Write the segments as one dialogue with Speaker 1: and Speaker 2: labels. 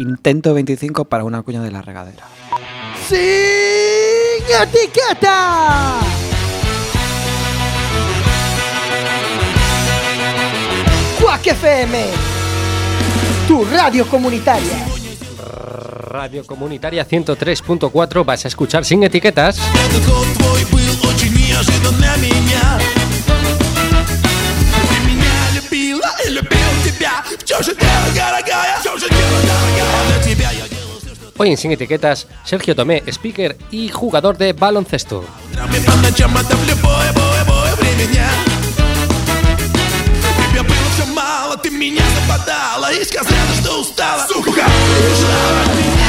Speaker 1: Intento 25 para una cuña de la regadera.
Speaker 2: ¡Sin etiqueta! Quack FM, tu radio comunitaria.
Speaker 3: Radio Comunitaria 103.4 vas a escuchar sin etiquetas. Hoy en Sin Etiquetas, Sergio Tomé, speaker y jugador de baloncesto.
Speaker 4: травме по ночам Это в любое, бое, бое время дня Тебе было все мало, ты меня западала И сказала, что устала Сука, и ушла от меня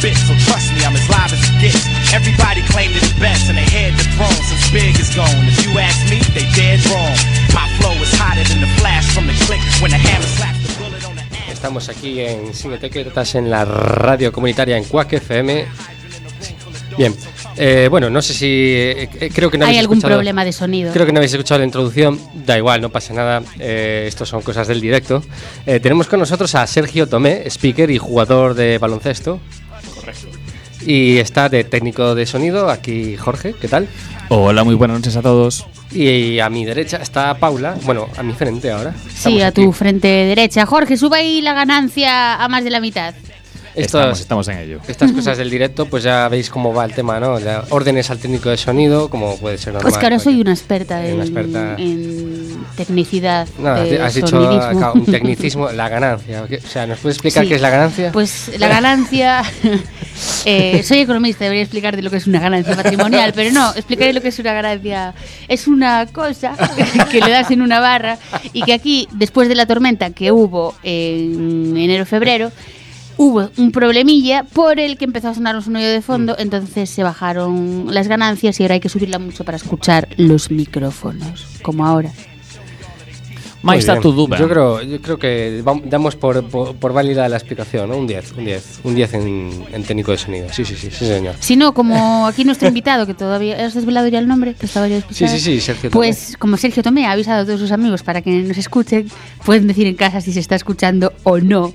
Speaker 5: So trust me, I'm as live as it gets. Everybody claimed best and they had the throne since Big is gone. If you ask me, they dead wrong. My flow is hotter than the flash from the click when the hammer slaps the bullet on the ass.
Speaker 3: Estamos aquí en Sin Etiquetas en la radio comunitaria en Quack FM. Bien, eh, bueno, no sé si. eh, creo que no
Speaker 6: Hay
Speaker 3: habéis
Speaker 6: algún
Speaker 3: escuchado-
Speaker 6: problema de sonido.
Speaker 3: Creo que no habéis escuchado la introducción, da igual, no pasa nada, eh, son cosas del directo. Eh, tenemos con nosotros a Sergio Tomé, speaker y jugador de baloncesto. Y está de técnico de sonido, aquí Jorge, ¿qué tal?
Speaker 7: Hola, muy buenas noches a todos.
Speaker 3: Y a mi derecha está Paula, bueno, a mi frente ahora.
Speaker 6: Sí,
Speaker 3: Estamos
Speaker 6: a
Speaker 3: aquí.
Speaker 6: tu frente derecha. Jorge, sube ahí la ganancia a más de la mitad.
Speaker 3: Estos-
Speaker 7: Estamos, estamos en ello.
Speaker 3: Estas cosas del directo, pues ya veis cómo va el tema, ¿no? Ya órdenes al técnico de sonido, como puede ser normal.
Speaker 6: Pues que ahora soy una experta, en,
Speaker 3: una experta.
Speaker 6: en tecnicidad. De
Speaker 3: has dicho acá, un tecnicismo, la ganancia. O sea, ¿nos puedes explicar
Speaker 6: Sí.
Speaker 3: qué es la ganancia?
Speaker 6: Pues la ganancia. eh, soy economista, debería explicar de lo que es una ganancia patrimonial, pero no, explicaré lo que es una ganancia. Es una cosa que le das en una barra y que aquí, después de la tormenta que hubo en enero-febrero, hubo un problemilla por el que empezó a sonar un sonido de fondo,
Speaker 3: Mm.
Speaker 6: entonces se bajaron las ganancias y ahora hay que subirla mucho para escuchar los micrófonos, como ahora.
Speaker 3: Bien.
Speaker 7: tu duda.
Speaker 3: Yo creo, yo creo que damos por, por, por válida la explicación, ¿no? Un 10, un 10, un 10 en, en técnico de sonido. Sí, sí, sí, sí, señor.
Speaker 6: Si no, como aquí nuestro invitado, que todavía has desvelado ya el nombre, que estaba ya
Speaker 3: Sí,
Speaker 6: despistado.
Speaker 3: sí, sí, Sergio.
Speaker 6: Pues como Sergio Tomé ha avisado a todos sus amigos para que nos escuchen, pueden decir en casa si se está escuchando o no.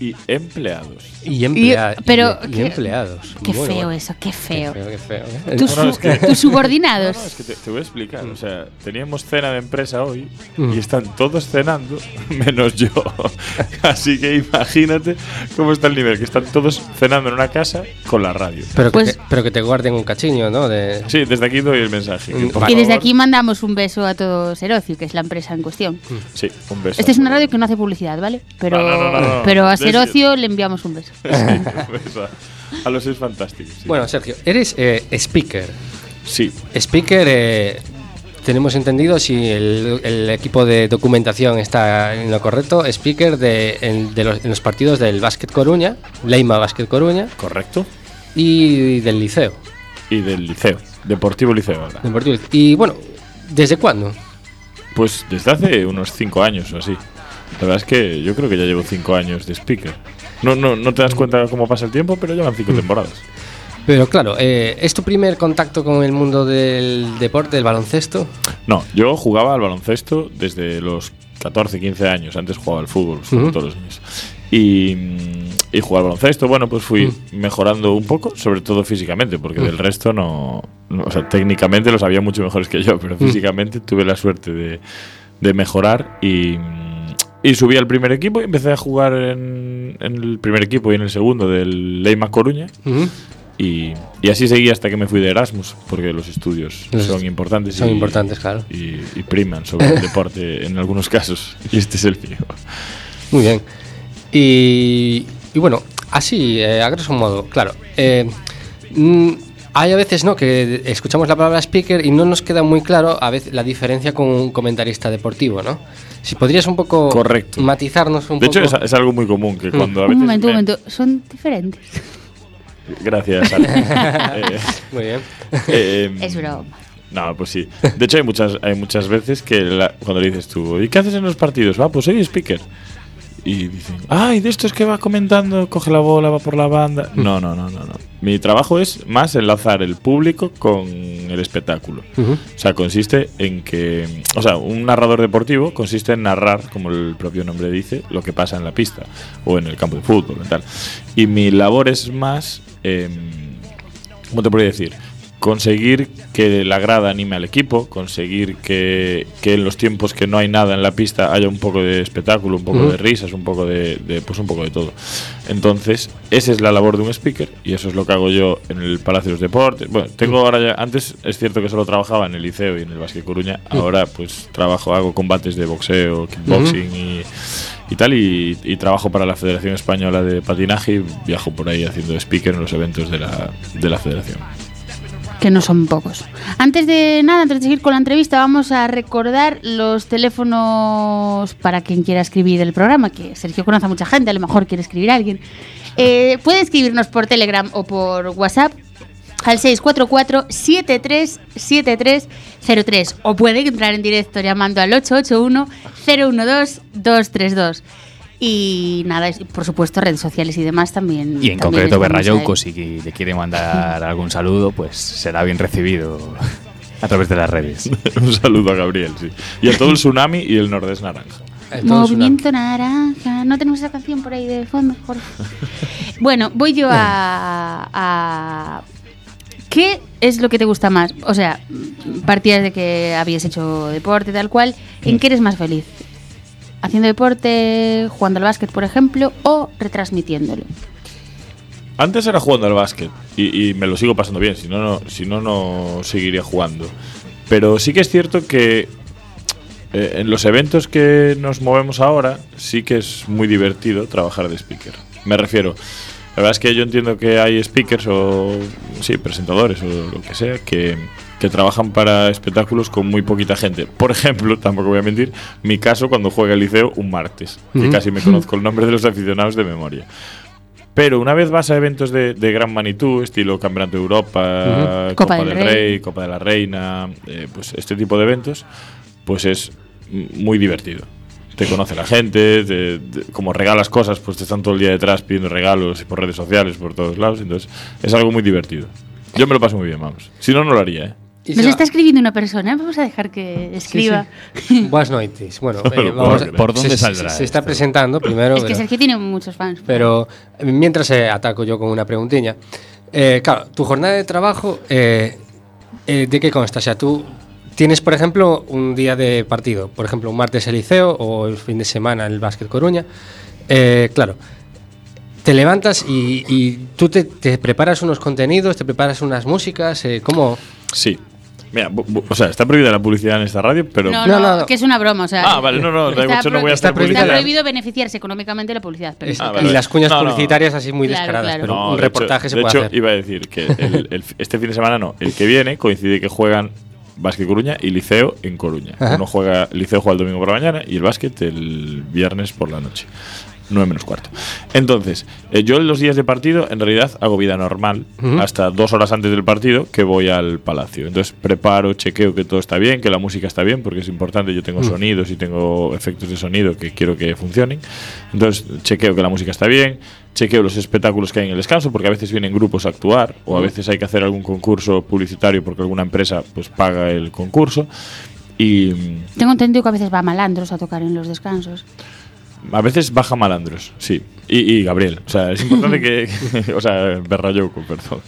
Speaker 8: Y empleados.
Speaker 3: Y, emplea-
Speaker 6: Y- pero
Speaker 3: y- y
Speaker 6: qué-
Speaker 3: empleados.
Speaker 6: Qué
Speaker 3: Muy
Speaker 6: feo
Speaker 3: bueno.
Speaker 6: eso, qué
Speaker 3: Qué
Speaker 6: feo.
Speaker 3: feo, qué feo. ¿eh?
Speaker 6: Tus,
Speaker 8: Bueno,
Speaker 6: su-
Speaker 8: es que-
Speaker 6: tus subordinados.
Speaker 8: No, no, es que te, te voy a explicar. O sea, teníamos cena de empresa hoy
Speaker 3: Mm.
Speaker 8: y están todos cenando, menos yo. Así que imagínate cómo está el nivel, que están todos cenando en una casa con la radio.
Speaker 3: Pero,
Speaker 6: Pues-
Speaker 3: que te, pero que te guarden un cachiño, ¿no? De,
Speaker 8: Sí, desde aquí doy el mensaje. que,
Speaker 3: Mm,
Speaker 6: y desde aquí mandamos un beso a todo Serocio, que es la empresa en cuestión.
Speaker 8: Sí, un beso.
Speaker 6: Esta es una radio que no hace publicidad, ¿vale? Pero,
Speaker 8: No, no, no, no, no.
Speaker 6: pero a Serocio le enviamos un beso.
Speaker 8: Sí, un beso a- los seis fantásticos. sí.
Speaker 3: Bueno, Sergio, eres eh, speaker.
Speaker 8: sí.
Speaker 3: Speaker, eh, tenemos entendido si el, el equipo de documentación está en lo correcto. Speaker de, en, de los, en los partidos del Básquet Coruña, Leima Básquet Coruña
Speaker 8: Correcto.
Speaker 3: y del Liceo.
Speaker 8: Y del liceo, Deportivo Liceo ahora.
Speaker 3: Deportivo. Y bueno, ¿desde cuándo?
Speaker 8: Pues desde hace unos cinco años o así. La verdad es que yo creo que ya llevo cinco años de speaker. No, no, no te das cuenta cómo pasa el tiempo, pero llevan cinco temporadas.
Speaker 3: Pero claro, eh, ¿es tu primer contacto con el mundo del deporte, del baloncesto?
Speaker 8: No, yo jugaba al baloncesto desde los 14, 15 años. Antes jugaba al fútbol, como
Speaker 3: Ujú.
Speaker 8: todos los niños. Y, mm, y jugar al baloncesto, bueno, pues fui mejorando un poco, sobre todo físicamente, porque del resto no, no- O sea, técnicamente los había mucho mejores que yo, pero físicamente tuve la suerte de, de mejorar y. Y subí al primer equipo y empecé a jugar en, en el primer equipo y en el segundo del Leima Coruña. Y, y así seguí hasta que me fui de Erasmus, porque los estudios
Speaker 3: Los
Speaker 8: son importantes.
Speaker 3: son
Speaker 8: y-
Speaker 3: importantes, claro.
Speaker 8: Y, y priman sobre el deporte en algunos casos. Y este es el mío.
Speaker 3: Muy bien. Y, y bueno, así, eh, a grosso modo, claro. eh, mm, hay a veces ¿no? que escuchamos la palabra speaker y no nos queda muy claro a veces la diferencia con un comentarista deportivo, ¿no? Si podrías un poco
Speaker 8: Correcto.
Speaker 3: matizarnos un
Speaker 8: De hecho,
Speaker 3: poco.
Speaker 8: es, es algo muy común que cuando a
Speaker 6: Un
Speaker 8: veces.
Speaker 6: momento, un
Speaker 8: me-
Speaker 6: momento. Son diferentes.
Speaker 8: Gracias. Eh,
Speaker 3: Muy bien.
Speaker 8: eh,
Speaker 6: Es broma.
Speaker 8: No, pues sí. De hecho, hay muchas, hay muchas veces que la- cuando le dices tú, ¿y qué haces en los partidos? Va, pues soy speaker. Y dicen, ay, de esto es que va comentando, coge la bola, va por la banda. No, no, no, no, no. Mi trabajo es más enlazar el público con el espectáculo. O sea, consiste en que, o sea, un narrador deportivo consiste en narrar, como el propio nombre dice, lo que pasa en la pista o en el campo de fútbol y tal. Y mi labor es más, em, ¿cómo te podría decir? Conseguir que la grada anime al equipo, conseguir que, que en los tiempos que no hay nada en la pista haya un poco de espectáculo, un poco de risas, un poco de, de- pues un poco de todo. Entonces, esa es la labor de un speaker y eso es lo que hago yo en el Palacio de los Deportes. Bueno, tengo ahora ya, antes es cierto que solo trabajaba en el liceo y en el Básquet Coruña, ahora pues trabajo, hago combates de boxeo, kickboxing y, y tal y, y trabajo para la Federación Española de Patinaje y viajo por ahí haciendo speaker en los eventos de la, de la federación.
Speaker 6: Que no son pocos. Antes de nada, antes de seguir con la entrevista, vamos a recordar los teléfonos para quien quiera escribir el programa, que Sergio conoce a mucha gente, a lo mejor quiere escribir a alguien. Eh, puede escribirnos por Telegram o por WhatsApp al 644-737303 o puede entrar en directo llamando al 881-012-232. Y nada, por supuesto, redes sociales y demás también.
Speaker 7: Y en
Speaker 6: también
Speaker 7: concreto, Berrayouco, si le quiere mandar algún saludo, pues será bien recibido a través de las redes.
Speaker 8: Un saludo a Gabriel, sí. Y a todo el tsunami y el Nordés Naranja.
Speaker 3: Una-
Speaker 6: Movimiento naranja. No tenemos esa canción por ahí de fondo. Jorge? bueno, voy yo a, a- ¿Qué es lo que te gusta más? O sea, partidas de que habías hecho deporte, tal cual. ¿En qué eres más feliz? ¿Haciendo deporte, jugando al básquet, por ejemplo, o retransmitiéndolo?
Speaker 8: Antes era jugando al básquet y, me lo sigo pasando bien, si no, no, si no, no seguiría jugando. Pero sí que es cierto que eh, en los eventos que nos movemos ahora, sí que es muy divertido trabajar de speaker. Me refiero, la verdad es que yo entiendo que hay speakers o sí, presentadores o lo que sea que, que trabajan para espectáculos con muy poquita gente. Por ejemplo, tampoco voy a mentir, mi caso cuando juega el liceo un martes, que casi me conozco el nombre de los aficionados de memoria. Pero una vez vas a eventos de, de gran magnitud, estilo Campeonato de Europa. Copa,
Speaker 6: Copa
Speaker 8: del Rey,
Speaker 6: Rey.
Speaker 8: Copa de la Reina, eh, pues este tipo de eventos, pues es muy divertido. Te conoce la gente, te- te- como regalas cosas, pues te están todo el día detrás pidiendo regalos por redes sociales, por todos lados. Entonces es algo muy divertido. Yo me lo paso muy bien, vamos. Si no, no lo haría, ¿eh?
Speaker 3: y
Speaker 6: Nos está escribiendo una persona, vamos a dejar que escriba.
Speaker 3: Buenas noites. Bueno, eh, vamos a-.
Speaker 7: ¿Por dónde
Speaker 3: se,
Speaker 7: saldrá
Speaker 3: Se, se está presentando primero.
Speaker 6: es que
Speaker 3: pero-
Speaker 6: Sergio tiene muchos fans.
Speaker 3: Pero mientras eh, ataco yo con una preguntilla. Eh, claro, tu jornada de trabajo, eh, eh, ¿de qué consta? O sea, tú tienes, por ejemplo, un día de partido, por ejemplo, un martes el liceo o el fin de semana el Básquet Coruña. Eh, claro, te levantas y, y tú te, te preparas unos contenidos, te preparas unas músicas, eh, ¿cómo?
Speaker 8: Sí. Mira, o sea, está prohibida la publicidad en esta radio, pero.
Speaker 6: No,
Speaker 3: No,
Speaker 6: no,
Speaker 3: no,
Speaker 6: que es una broma. O sea,
Speaker 8: Ah, vale, no, no, igual, yo no voy a
Speaker 3: Está
Speaker 8: hacer
Speaker 3: prohibida
Speaker 6: Está
Speaker 8: publicidad.
Speaker 6: prohibido beneficiarse económicamente de la publicidad. Pero
Speaker 8: Ah, vale,
Speaker 3: y las cuñas
Speaker 8: No, no.
Speaker 3: publicitarias así muy
Speaker 6: Claro,
Speaker 3: descaradas,
Speaker 6: claro.
Speaker 3: pero
Speaker 8: No,
Speaker 3: un
Speaker 8: de
Speaker 3: reportaje
Speaker 8: hecho,
Speaker 3: se
Speaker 8: de
Speaker 3: puede
Speaker 8: hecho,
Speaker 3: hacer.
Speaker 8: iba a decir que el- el- este fin de semana no, el que viene coincide que juegan Básquet Coruña y Liceo en Coruña.
Speaker 3: Ajá.
Speaker 8: Uno juega, Liceo juega el domingo por la mañana y el básquet el viernes por la noche. 9 menos cuarto. Entonces, eh, yo en los días de partido, en realidad, hago vida normal hasta dos horas antes del partido que voy al palacio. Entonces, preparo, chequeo que todo está bien, que la música está bien, porque es importante. Yo tengo sonidos y tengo efectos de sonido que quiero que funcionen. Entonces, chequeo que la música está bien, chequeo los espectáculos que hay en el descanso, porque a veces vienen grupos a actuar, o a veces hay que hacer algún concurso publicitario porque alguna empresa pues paga el concurso. Y mm,
Speaker 6: Tengo entendido que a veces va malandros a tocar en los descansos.
Speaker 8: A veces baja malandros, sí. Y, y Gabriel. O sea, es importante que. o sea, Berrayouco, perdón.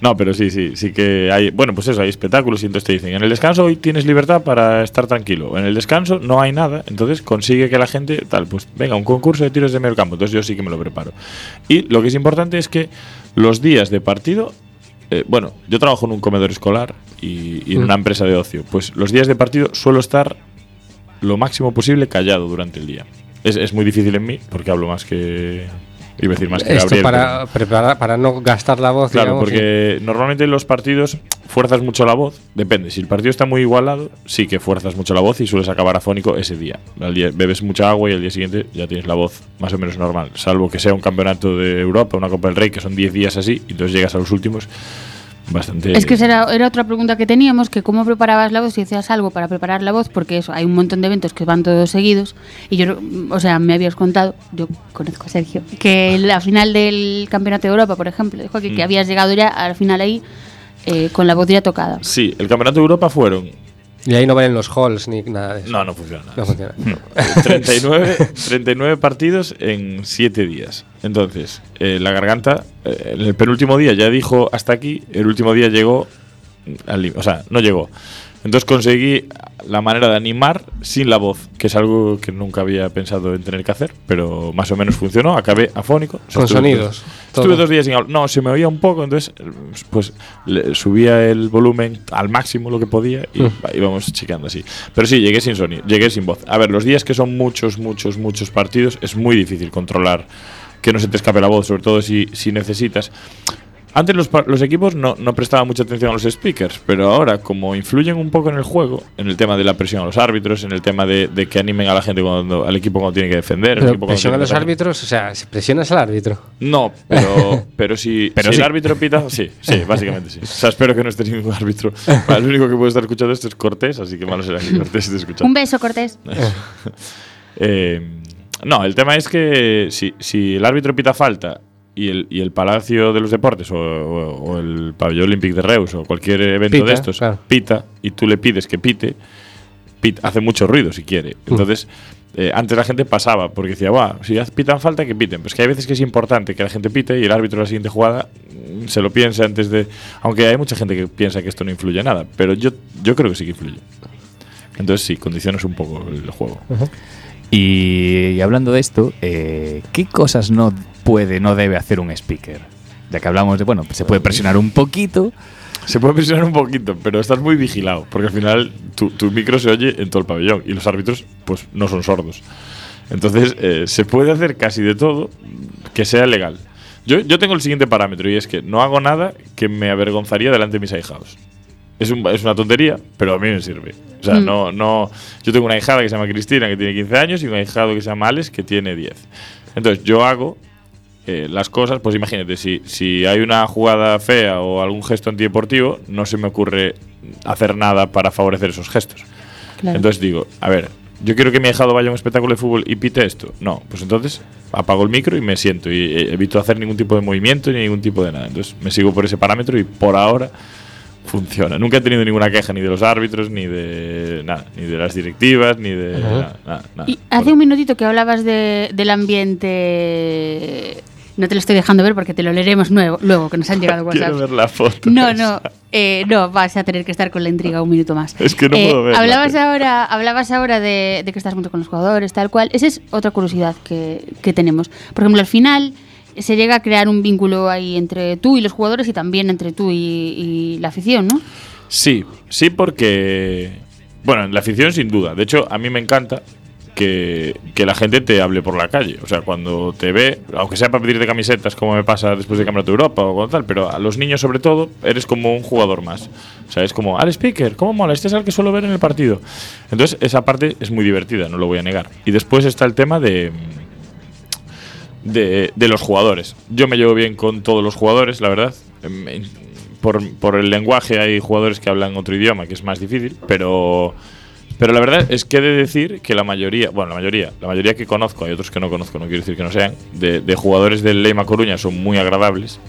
Speaker 8: No, pero sí, sí, sí que hay. Bueno, pues eso, hay espectáculos y entonces te dicen: en el descanso hoy tienes libertad para estar tranquilo. En el descanso no hay nada. Entonces consigue que la gente, tal, pues venga, un concurso de tiros de medio campo. Entonces yo sí que me lo preparo. Y lo que es importante es que los días de partido. eh, bueno, yo trabajo en un comedor escolar y, y en
Speaker 3: Mm.
Speaker 8: una empresa de ocio. Pues los días de partido suelo estar lo máximo posible callado durante el día. Es, es muy difícil en mí porque hablo más que. Iba a decir más que
Speaker 3: Esto
Speaker 8: Gabriel.
Speaker 3: para,
Speaker 8: pero-
Speaker 3: preparar, para no gastar la voz.
Speaker 8: Claro,
Speaker 3: digamos,
Speaker 8: porque normalmente en los partidos fuerzas mucho la voz. Depende, si el partido está muy igualado, sí que fuerzas mucho la voz y sueles acabar afónico ese día. Al día bebes mucha agua y al día siguiente ya tienes la voz más o menos normal. Salvo que sea un campeonato de Europa, una Copa del Rey, que son 10 días así, y entonces llegas a los últimos bastante.
Speaker 6: Es que era, era otra pregunta que teníamos, que cómo preparabas la voz, si hacías algo para preparar la voz, porque eso, hay un montón de eventos que van todos seguidos, y yo, o sea, me habías contado, yo conozco a Sergio, que la final del Campeonato de Europa, por ejemplo, dijo que, que
Speaker 8: Mm.
Speaker 6: habías llegado ya al final ahí eh, con la voz ya tocada.
Speaker 8: Sí, el Campeonato de Europa fueron.
Speaker 3: Y ahí no valen los halls ni nada de eso.
Speaker 8: No, no funciona.
Speaker 3: No funciona.
Speaker 8: 39, 39 partidos en 7 días. Entonces, eh, la garganta, eh, en el penúltimo día ya dijo hasta aquí, el último día llegó al límite, o sea, no llegó. Entonces conseguí la manera de animar sin la voz, que es algo que nunca había pensado en tener que hacer, pero más o menos funcionó. Acabé afónico. O sea,
Speaker 3: Con
Speaker 8: estuve-
Speaker 3: sonidos,
Speaker 8: Estuve dos días sin hablar. No, se me oía un poco, entonces pues le subía el volumen al máximo lo que podía y
Speaker 3: Mm.
Speaker 8: íbamos chequeando así. Pero sí, llegué sin sonido, llegué sin voz. A ver, los días que son muchos, muchos, muchos partidos es muy difícil controlar que no se te escape la voz, sobre todo si, si necesitas. Antes los, los equipos no, no prestaban mucha atención a los speakers, pero ahora, como influyen un poco en el juego, en el tema de la presión a los árbitros, en el tema de, de que animen a la gente cuando, al equipo cuando tiene que defender,
Speaker 3: Pero
Speaker 8: equipo
Speaker 3: presión a los árbitros, o sea, si presionas al árbitro.
Speaker 8: No, pero, pero si,
Speaker 7: Pero
Speaker 8: si
Speaker 7: sí.
Speaker 8: el árbitro pita, sí, sí, básicamente sí. O sea, espero que no esté ningún árbitro. El único que puede estar escuchando esto es Cortés, así que malo será que Cortés esté escuchando.
Speaker 6: Un beso, Cortés.
Speaker 8: Eh, no, el tema es que si, si el árbitro pita falta y el, y el Palacio de los Deportes o, o- o el Pabellón Olímpic de Reus o cualquier evento
Speaker 3: Pita,
Speaker 8: de estos
Speaker 3: claro.
Speaker 8: pita y tú le pides que pite, pita- hace mucho ruido si quiere. Entonces, eh, antes la gente pasaba porque decía, "Buah, si pitan falta, que piten. Pero es que hay veces que es importante que la gente pite y el árbitro de la siguiente jugada mm, se lo piense antes de. Aunque hay mucha gente que piensa que esto no influye en nada, pero yo, yo creo que sí que influye. Entonces, sí, condicionas un poco el juego.
Speaker 7: Y, y hablando de esto, eh, ¿qué cosas no puede, no debe hacer un speaker? Ya que hablamos de, bueno, se puede presionar un poquito.
Speaker 8: Se puede presionar un poquito, pero estás muy vigilado, porque al final tu, tu micro se oye en todo el pabellón y los árbitros pues no son sordos. Entonces eh, se puede hacer casi de todo que sea legal. Yo, yo tengo el siguiente parámetro y es que no hago nada que me avergonzaría delante de mis ahijados. Es, un- es una tontería, pero a mí me sirve. O sea,
Speaker 6: Mm.
Speaker 8: no, no. Yo tengo una hijada que se llama Cristina, que tiene 15 años, y un ahijado que se llama Alex, que tiene 10. Entonces, yo hago eh, las cosas, pues imagínate, si, si hay una jugada fea o algún gesto antideportivo, no se me ocurre hacer nada para favorecer esos gestos.
Speaker 6: Claro.
Speaker 8: Entonces digo, a ver, yo quiero que mi ahijado vaya a un espectáculo de fútbol y pite esto. No, pues entonces apago el micro y me siento y eh, evito hacer ningún tipo de movimiento ni ningún tipo de nada. Entonces me sigo por ese parámetro y por ahora funciona. Nunca he tenido ninguna queja ni de los árbitros, ni de nada, ni de las directivas, ni de nada, nada, nada.
Speaker 6: Y hace un minutito que hablabas de, del ambiente. No te lo estoy dejando ver porque te lo leeremos nuevo, luego, que nos han llegado
Speaker 8: Quiero
Speaker 6: WhatsApp.
Speaker 8: ver la foto.
Speaker 6: No,
Speaker 8: esa.
Speaker 6: no, eh, no, vas a tener que estar con la intriga un minuto más.
Speaker 8: Es que no
Speaker 6: Eh,
Speaker 8: puedo verla,
Speaker 6: Hablabas
Speaker 8: tío.
Speaker 6: ahora, hablabas ahora de, de que estás mucho con los jugadores, tal cual. Esa es otra curiosidad que, que tenemos. Por ejemplo, al final se llega a crear un vínculo ahí entre tú y los jugadores y también entre tú y, la afición, ¿no?
Speaker 8: Sí, sí, porque. Bueno, en la afición sin duda. De hecho, a mí me encanta que, que la gente te hable por la calle. O sea, cuando te ve, aunque sea para pedirte camisetas, como me pasa después de Campeonato de Europa o tal, pero a los niños, sobre todo, eres como un jugador más. O sea, es como, al speaker, ¿cómo mola? Este es al que suelo ver en el partido. Entonces, esa parte es muy divertida, no lo voy a negar. Y después está el tema de. De, los jugadores. Yo me llevo bien con todos los jugadores, la verdad. Por, por el lenguaje hay jugadores que hablan otro idioma, que es más difícil, pero, pero la verdad es que he de decir que la mayoría, bueno, la mayoría, la mayoría que conozco, hay otros que no conozco, no quiero decir que no sean, de, jugadores del Leima Coruña son muy agradables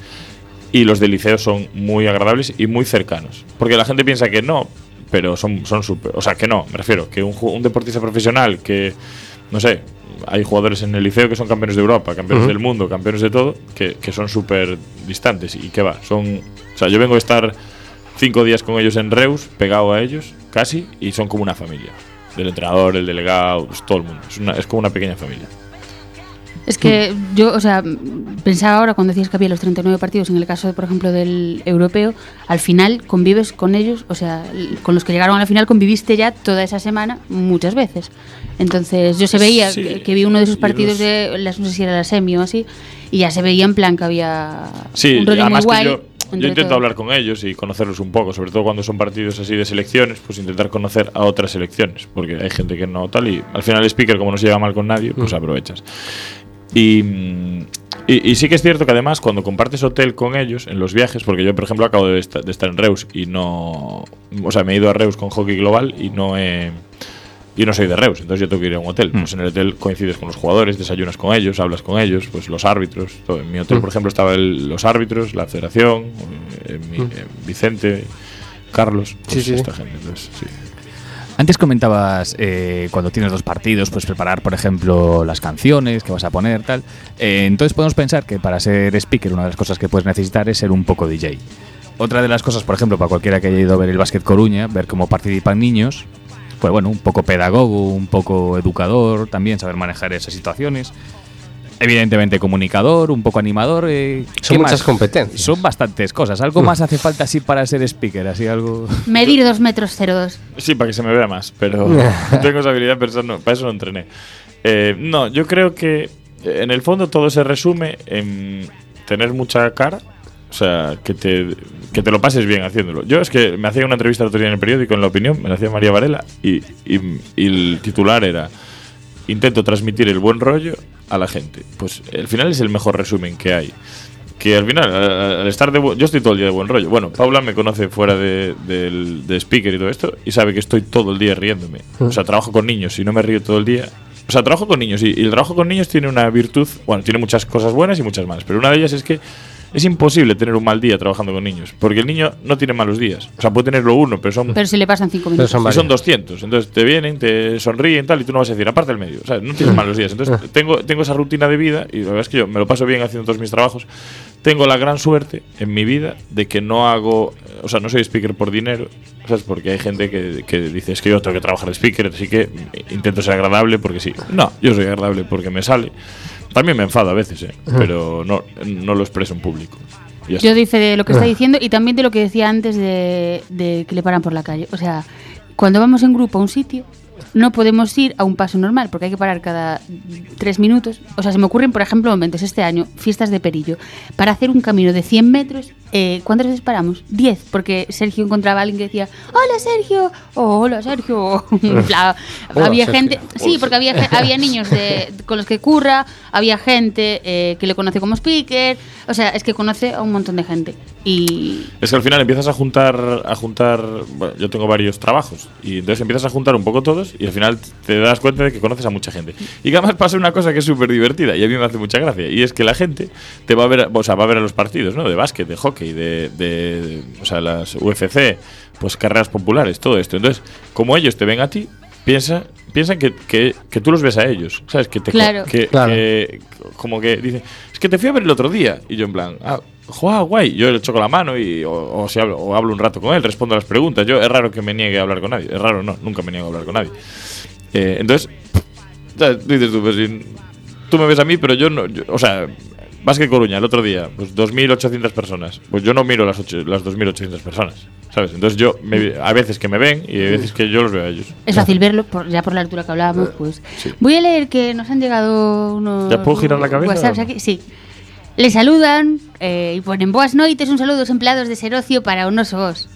Speaker 8: y los del liceo son muy agradables y muy cercanos. Porque la gente piensa que no, pero son son súper. O sea, que no, me refiero, que un, un deportista profesional que, no sé, hay jugadores en el liceo que son campeones de Europa, campeones del mundo, campeones de todo, que, que son súper distantes y que va, son. O sea, yo vengo a estar cinco días con ellos en Reus, pegado a ellos, casi, y son como una familia. Del entrenador, el delegado, pues, todo el mundo. Es, una- es como una pequeña familia.
Speaker 6: Es que yo, o sea, pensaba ahora cuando decías que había los 39 partidos, en el caso, por ejemplo, del europeo, al final convives con ellos, o sea, con los que llegaron a la final conviviste ya toda esa semana muchas veces. Entonces yo se veía
Speaker 8: Sí,
Speaker 6: que, que vi uno de esos partidos
Speaker 8: los-
Speaker 6: de, las- no sé si era la semi o así, y ya se veía en plan que había
Speaker 8: Sí,
Speaker 6: un rollo muy
Speaker 8: además
Speaker 6: guay.
Speaker 8: que yo, yo intento
Speaker 6: todos.
Speaker 8: hablar con ellos y conocerlos un poco, sobre todo cuando son partidos así de selecciones, pues intentar conocer a otras selecciones, porque hay gente que no tal y al final el speaker como no se lleva mal con nadie, pues aprovechas. Y mm, Y, y sí que es cierto que además cuando compartes hotel con ellos en los viajes, porque yo por ejemplo acabo de, esta- de estar en Reus y no, o sea, me he ido a Reus con Hockey Global y no he, yo no soy de Reus, entonces yo tengo que ir a un hotel. Pues en el hotel coincides con los jugadores, desayunas con ellos, hablas con ellos, pues los árbitros. todo. En mi hotel, por ejemplo, estaba el- los árbitros, la federación, eh, mi- eh, Vicente, Carlos, pues
Speaker 3: Sí, sí.
Speaker 8: esta gente. Entonces, sí.
Speaker 7: Antes comentabas eh, cuando tienes dos partidos, pues preparar, por ejemplo, las canciones que vas a poner, tal. Eh, entonces podemos pensar que para ser speaker una de las cosas que puedes necesitar es ser un poco DJ. Otra de las cosas, por ejemplo, para cualquiera que haya ido a ver el Básquet Coruña, ver cómo participan niños, pues bueno, un poco pedagogo, un poco educador, también saber manejar esas situaciones. Evidentemente comunicador, un poco animador. eh,
Speaker 3: Son
Speaker 7: ¿qué
Speaker 3: muchas
Speaker 7: más?
Speaker 3: competencias.
Speaker 7: Son bastantes cosas. Algo más hace falta así para ser speaker, así algo.
Speaker 6: Medir dos metros 02.
Speaker 8: Sí, para que se me vea más, pero no tengo esa habilidad, pero no- para eso no entrené. Eh, no, yo creo que eh, en el fondo todo se resume en tener mucha cara, o sea, que te, que te lo pases bien haciéndolo. Yo es que me hacía una entrevista el otro día en el periódico, en La Opinión, me la hacía María Varela, y, y- y el titular era intento transmitir el buen rollo a la gente. Pues al final es el mejor resumen que hay. Que al final, al estar de yo estoy todo el día de buen rollo. Bueno, Paula me conoce fuera de, del- de speaker y todo esto y sabe que estoy todo el día riéndome. O sea, trabajo con niños y no me río todo el día. O sea, trabajo con niños y, y el trabajo con niños tiene una virtud, bueno, tiene muchas cosas buenas y muchas malas, pero una de ellas es que es imposible tener un mal día trabajando con niños, porque el niño no tiene malos días. O sea, puede tenerlo uno, pero son
Speaker 6: Pero si le pasan cinco minutos.
Speaker 3: son
Speaker 8: y
Speaker 3: varios.
Speaker 8: son 200. Entonces te vienen, te sonríen tal, y tú no vas a decir, aparte el medio. O sea, no tienes malos días. Entonces tengo, tengo esa rutina de vida, y la verdad es que yo me lo paso bien haciendo todos mis trabajos. Tengo la gran suerte en mi vida de que no hago, o sea, no soy speaker por dinero, ¿sabes? Porque hay gente que, que dice, es que yo tengo que trabajar de speaker, así que intento ser agradable porque sí. No, yo soy agradable porque me sale. También me enfado a veces, ¿eh? pero no, no lo expreso en público.
Speaker 6: Yo dice de lo que está diciendo y también de lo que decía antes de, de que le paran por la calle. O sea, cuando vamos en grupo a un sitio, no podemos ir a un paso normal porque hay que parar cada tres minutos. O sea, se me ocurren, por ejemplo, momentos este año, fiestas de Perillo. Para hacer un camino de 100 metros, eh, ¿cuántas veces paramos? 10, porque Sergio encontraba a alguien que decía, hola Sergio, oh, hola Sergio.
Speaker 3: Hola,
Speaker 6: había
Speaker 3: Sergio.
Speaker 6: gente, sí, porque había, había niños de- con los que curra, había gente eh, que le conoce como speaker, o sea, es que conoce a un montón de gente. Y
Speaker 8: Es que al final empiezas a juntar, a juntar, bueno, yo tengo varios trabajos y entonces empiezas a juntar un poco todos y al final te das cuenta de que conoces a mucha gente. Y que además pasa una cosa que es súper divertida y a mí me hace mucha gracia y es que la gente te va a ver, o sea, va a ver a los partidos, ¿no? De básquet, de hockey, de, de, o sea, las UFC, pues carreras populares, todo esto. Entonces, como ellos te ven a ti, piensa, piensan que, que, que tú los ves a ellos, ¿sabes? Que te
Speaker 6: Claro.
Speaker 8: que,
Speaker 3: Claro.
Speaker 8: que- como que dicen, es que te fui a ver el otro día. Y yo en plan, ah, ¡Joa, guay! Yo le choco la mano y o, o si hablo, o hablo un rato con él, respondo a las preguntas. Yo es raro que me niegue a hablar con nadie. Es raro, no, nunca me niego a hablar con nadie. Eh, entonces, dices tú, pues si tú me ves a mí, pero yo no. yo- o sea, Básquet Coruña, el otro día, pues 2.800 personas. Pues yo no miro las, ocho- las 2.800 personas, ¿sabes? Entonces yo, me, a veces que me ven y hay veces que yo los veo a ellos.
Speaker 6: es fácil verlo, por- ya por la altura que hablábamos, pues.
Speaker 8: sí.
Speaker 6: Voy a leer que nos han llegado unos.
Speaker 8: ¿Ya puedo girar la cabeza
Speaker 6: WhatsApps
Speaker 8: o no?
Speaker 6: aquí. Sí. Le saludan eh, y ponen boas noites, un saludo a los empleados de Serocio para unos vos.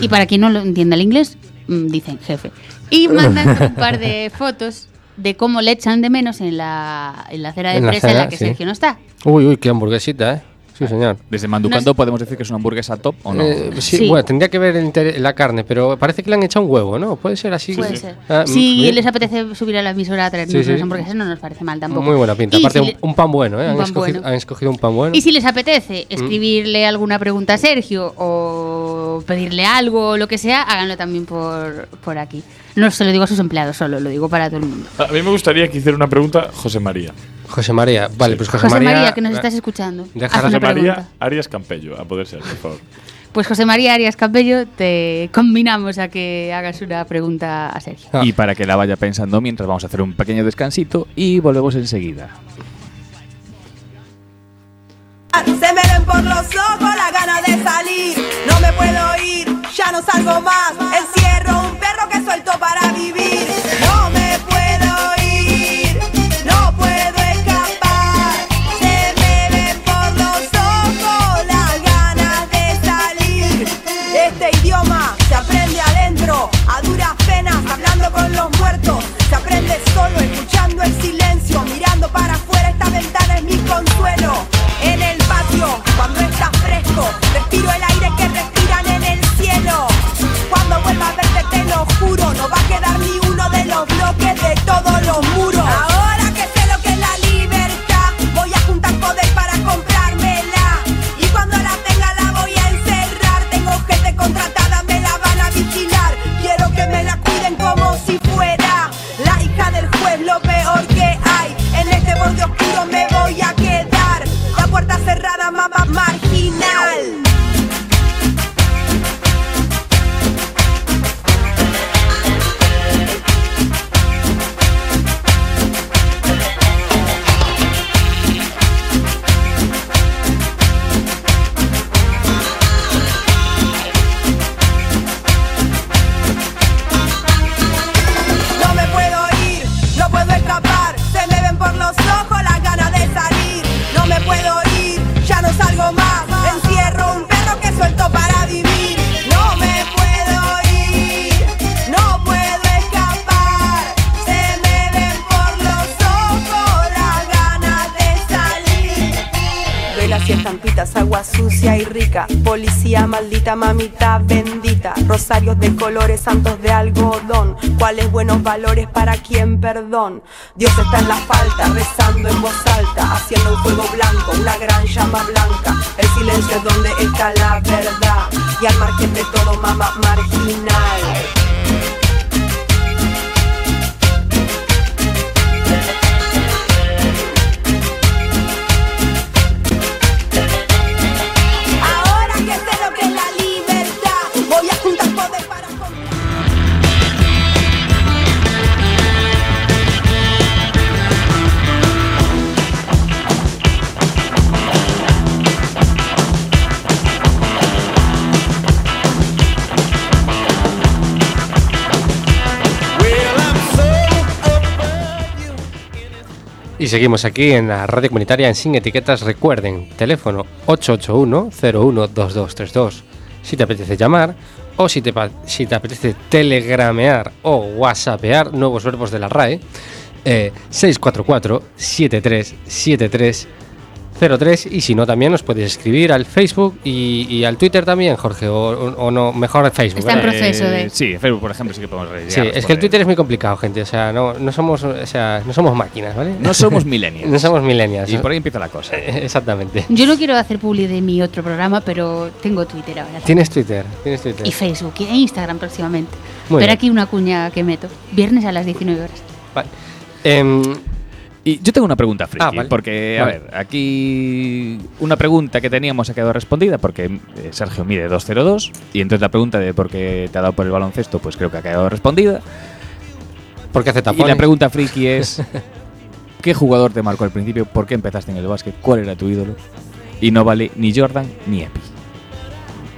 Speaker 6: Y para quien no lo entienda el inglés, mm, dicen jefe. Y mandan un par de fotos de cómo le echan de menos en la, en la acera de
Speaker 3: En
Speaker 6: presa en la que
Speaker 3: sí.
Speaker 6: Sergio no está.
Speaker 3: Uy, uy, qué hamburguesita, ¿eh? Sí, señor.
Speaker 7: Desde Manducando
Speaker 6: No
Speaker 7: podemos decir que es una hamburguesa top o no.
Speaker 3: Eh, sí,
Speaker 6: Sí.
Speaker 3: bueno, tendría que ver el inter- la carne, pero parece que le han echado un huevo, ¿no? Puede ser así.
Speaker 6: Puede ser.
Speaker 3: Ah,
Speaker 6: si
Speaker 3: bien.
Speaker 6: les apetece subir a la emisora a traernos
Speaker 3: Sí, sí.
Speaker 6: unas hamburguesas, no nos parece mal tampoco.
Speaker 3: Muy buena pinta.
Speaker 6: Y
Speaker 3: Aparte,
Speaker 6: si
Speaker 3: un,
Speaker 6: le-
Speaker 3: un pan bueno, ¿eh?
Speaker 6: un
Speaker 3: Han,
Speaker 6: pan
Speaker 3: escogido,
Speaker 6: bueno.
Speaker 3: han escogido un pan bueno.
Speaker 6: Y si les apetece escribirle alguna pregunta a Sergio o pedirle algo o lo que sea, háganlo también por, por aquí. No se lo digo a sus empleados solo, lo digo para todo el mundo.
Speaker 8: A mí me gustaría que hiciera una pregunta José María.
Speaker 3: José María. Vale, pues José,
Speaker 6: José María,
Speaker 3: María.
Speaker 6: que nos estás escuchando,
Speaker 3: Deja
Speaker 8: José María
Speaker 6: pregunta.
Speaker 8: Arias Campello, a poder ser, por favor.
Speaker 6: Pues José María Arias Campello, te combinamos a que hagas una pregunta a Sergio.
Speaker 3: Ah.
Speaker 7: Y para que la vaya pensando mientras vamos a hacer un pequeño descansito y volvemos enseguida.
Speaker 9: Se me ven por los ojos la gana de salir. No me puedo ir, ya no salgo más. Encierro Dios está en la falta, rezando en voz alta. Haciendo un fuego blanco, una gran llama blanca. El silencio es donde está la verdad. Y al margen de todo, mama marginal.
Speaker 3: Seguimos aquí en la radio comunitaria en Sin Etiquetas. Recuerden, teléfono 881-012232 si te apetece llamar o si te, si te apetece telegramear o whatsappear nuevos verbos de la RAE. eh, 644-737303 y si no también nos puedes escribir al Facebook y, y al Twitter también, Jorge, o, no, mejor Facebook.
Speaker 6: Está en proceso de-
Speaker 7: Eh, Sí, Facebook, por ejemplo, sí que podemos
Speaker 3: Sí, es que el Twitter es muy complicado, gente. O sea, no, no somos, o sea, no somos máquinas, ¿vale?
Speaker 7: No somos millennials.
Speaker 3: No somos millennials.
Speaker 7: Y por ahí empieza la cosa.
Speaker 3: Exactamente.
Speaker 6: Yo no quiero hacer publi de mi otro programa, pero tengo Twitter ahora.
Speaker 3: Tienes Twitter, tienes Twitter.
Speaker 6: Y Facebook e Instagram próximamente.
Speaker 3: Muy
Speaker 6: pero
Speaker 3: bien.
Speaker 6: aquí una cuña que meto. Viernes a las 19 horas.
Speaker 3: Vale. Em,
Speaker 7: Y yo tengo una pregunta, Friki,
Speaker 3: Ah, vale.
Speaker 7: porque, a
Speaker 3: Vale.
Speaker 7: ver, aquí una pregunta que teníamos ha quedado respondida porque eh, Sergio mide 202 y entonces la pregunta de por qué te ha dado por el baloncesto, pues creo que ha quedado respondida.
Speaker 3: ¿Por qué hace
Speaker 7: Y
Speaker 3: tapones?
Speaker 7: la pregunta friki es ¿qué jugador te marcó al principio? ¿Por qué empezaste en el básquet? ¿Cuál era tu ídolo? Y no vale ni Jordan ni Epi.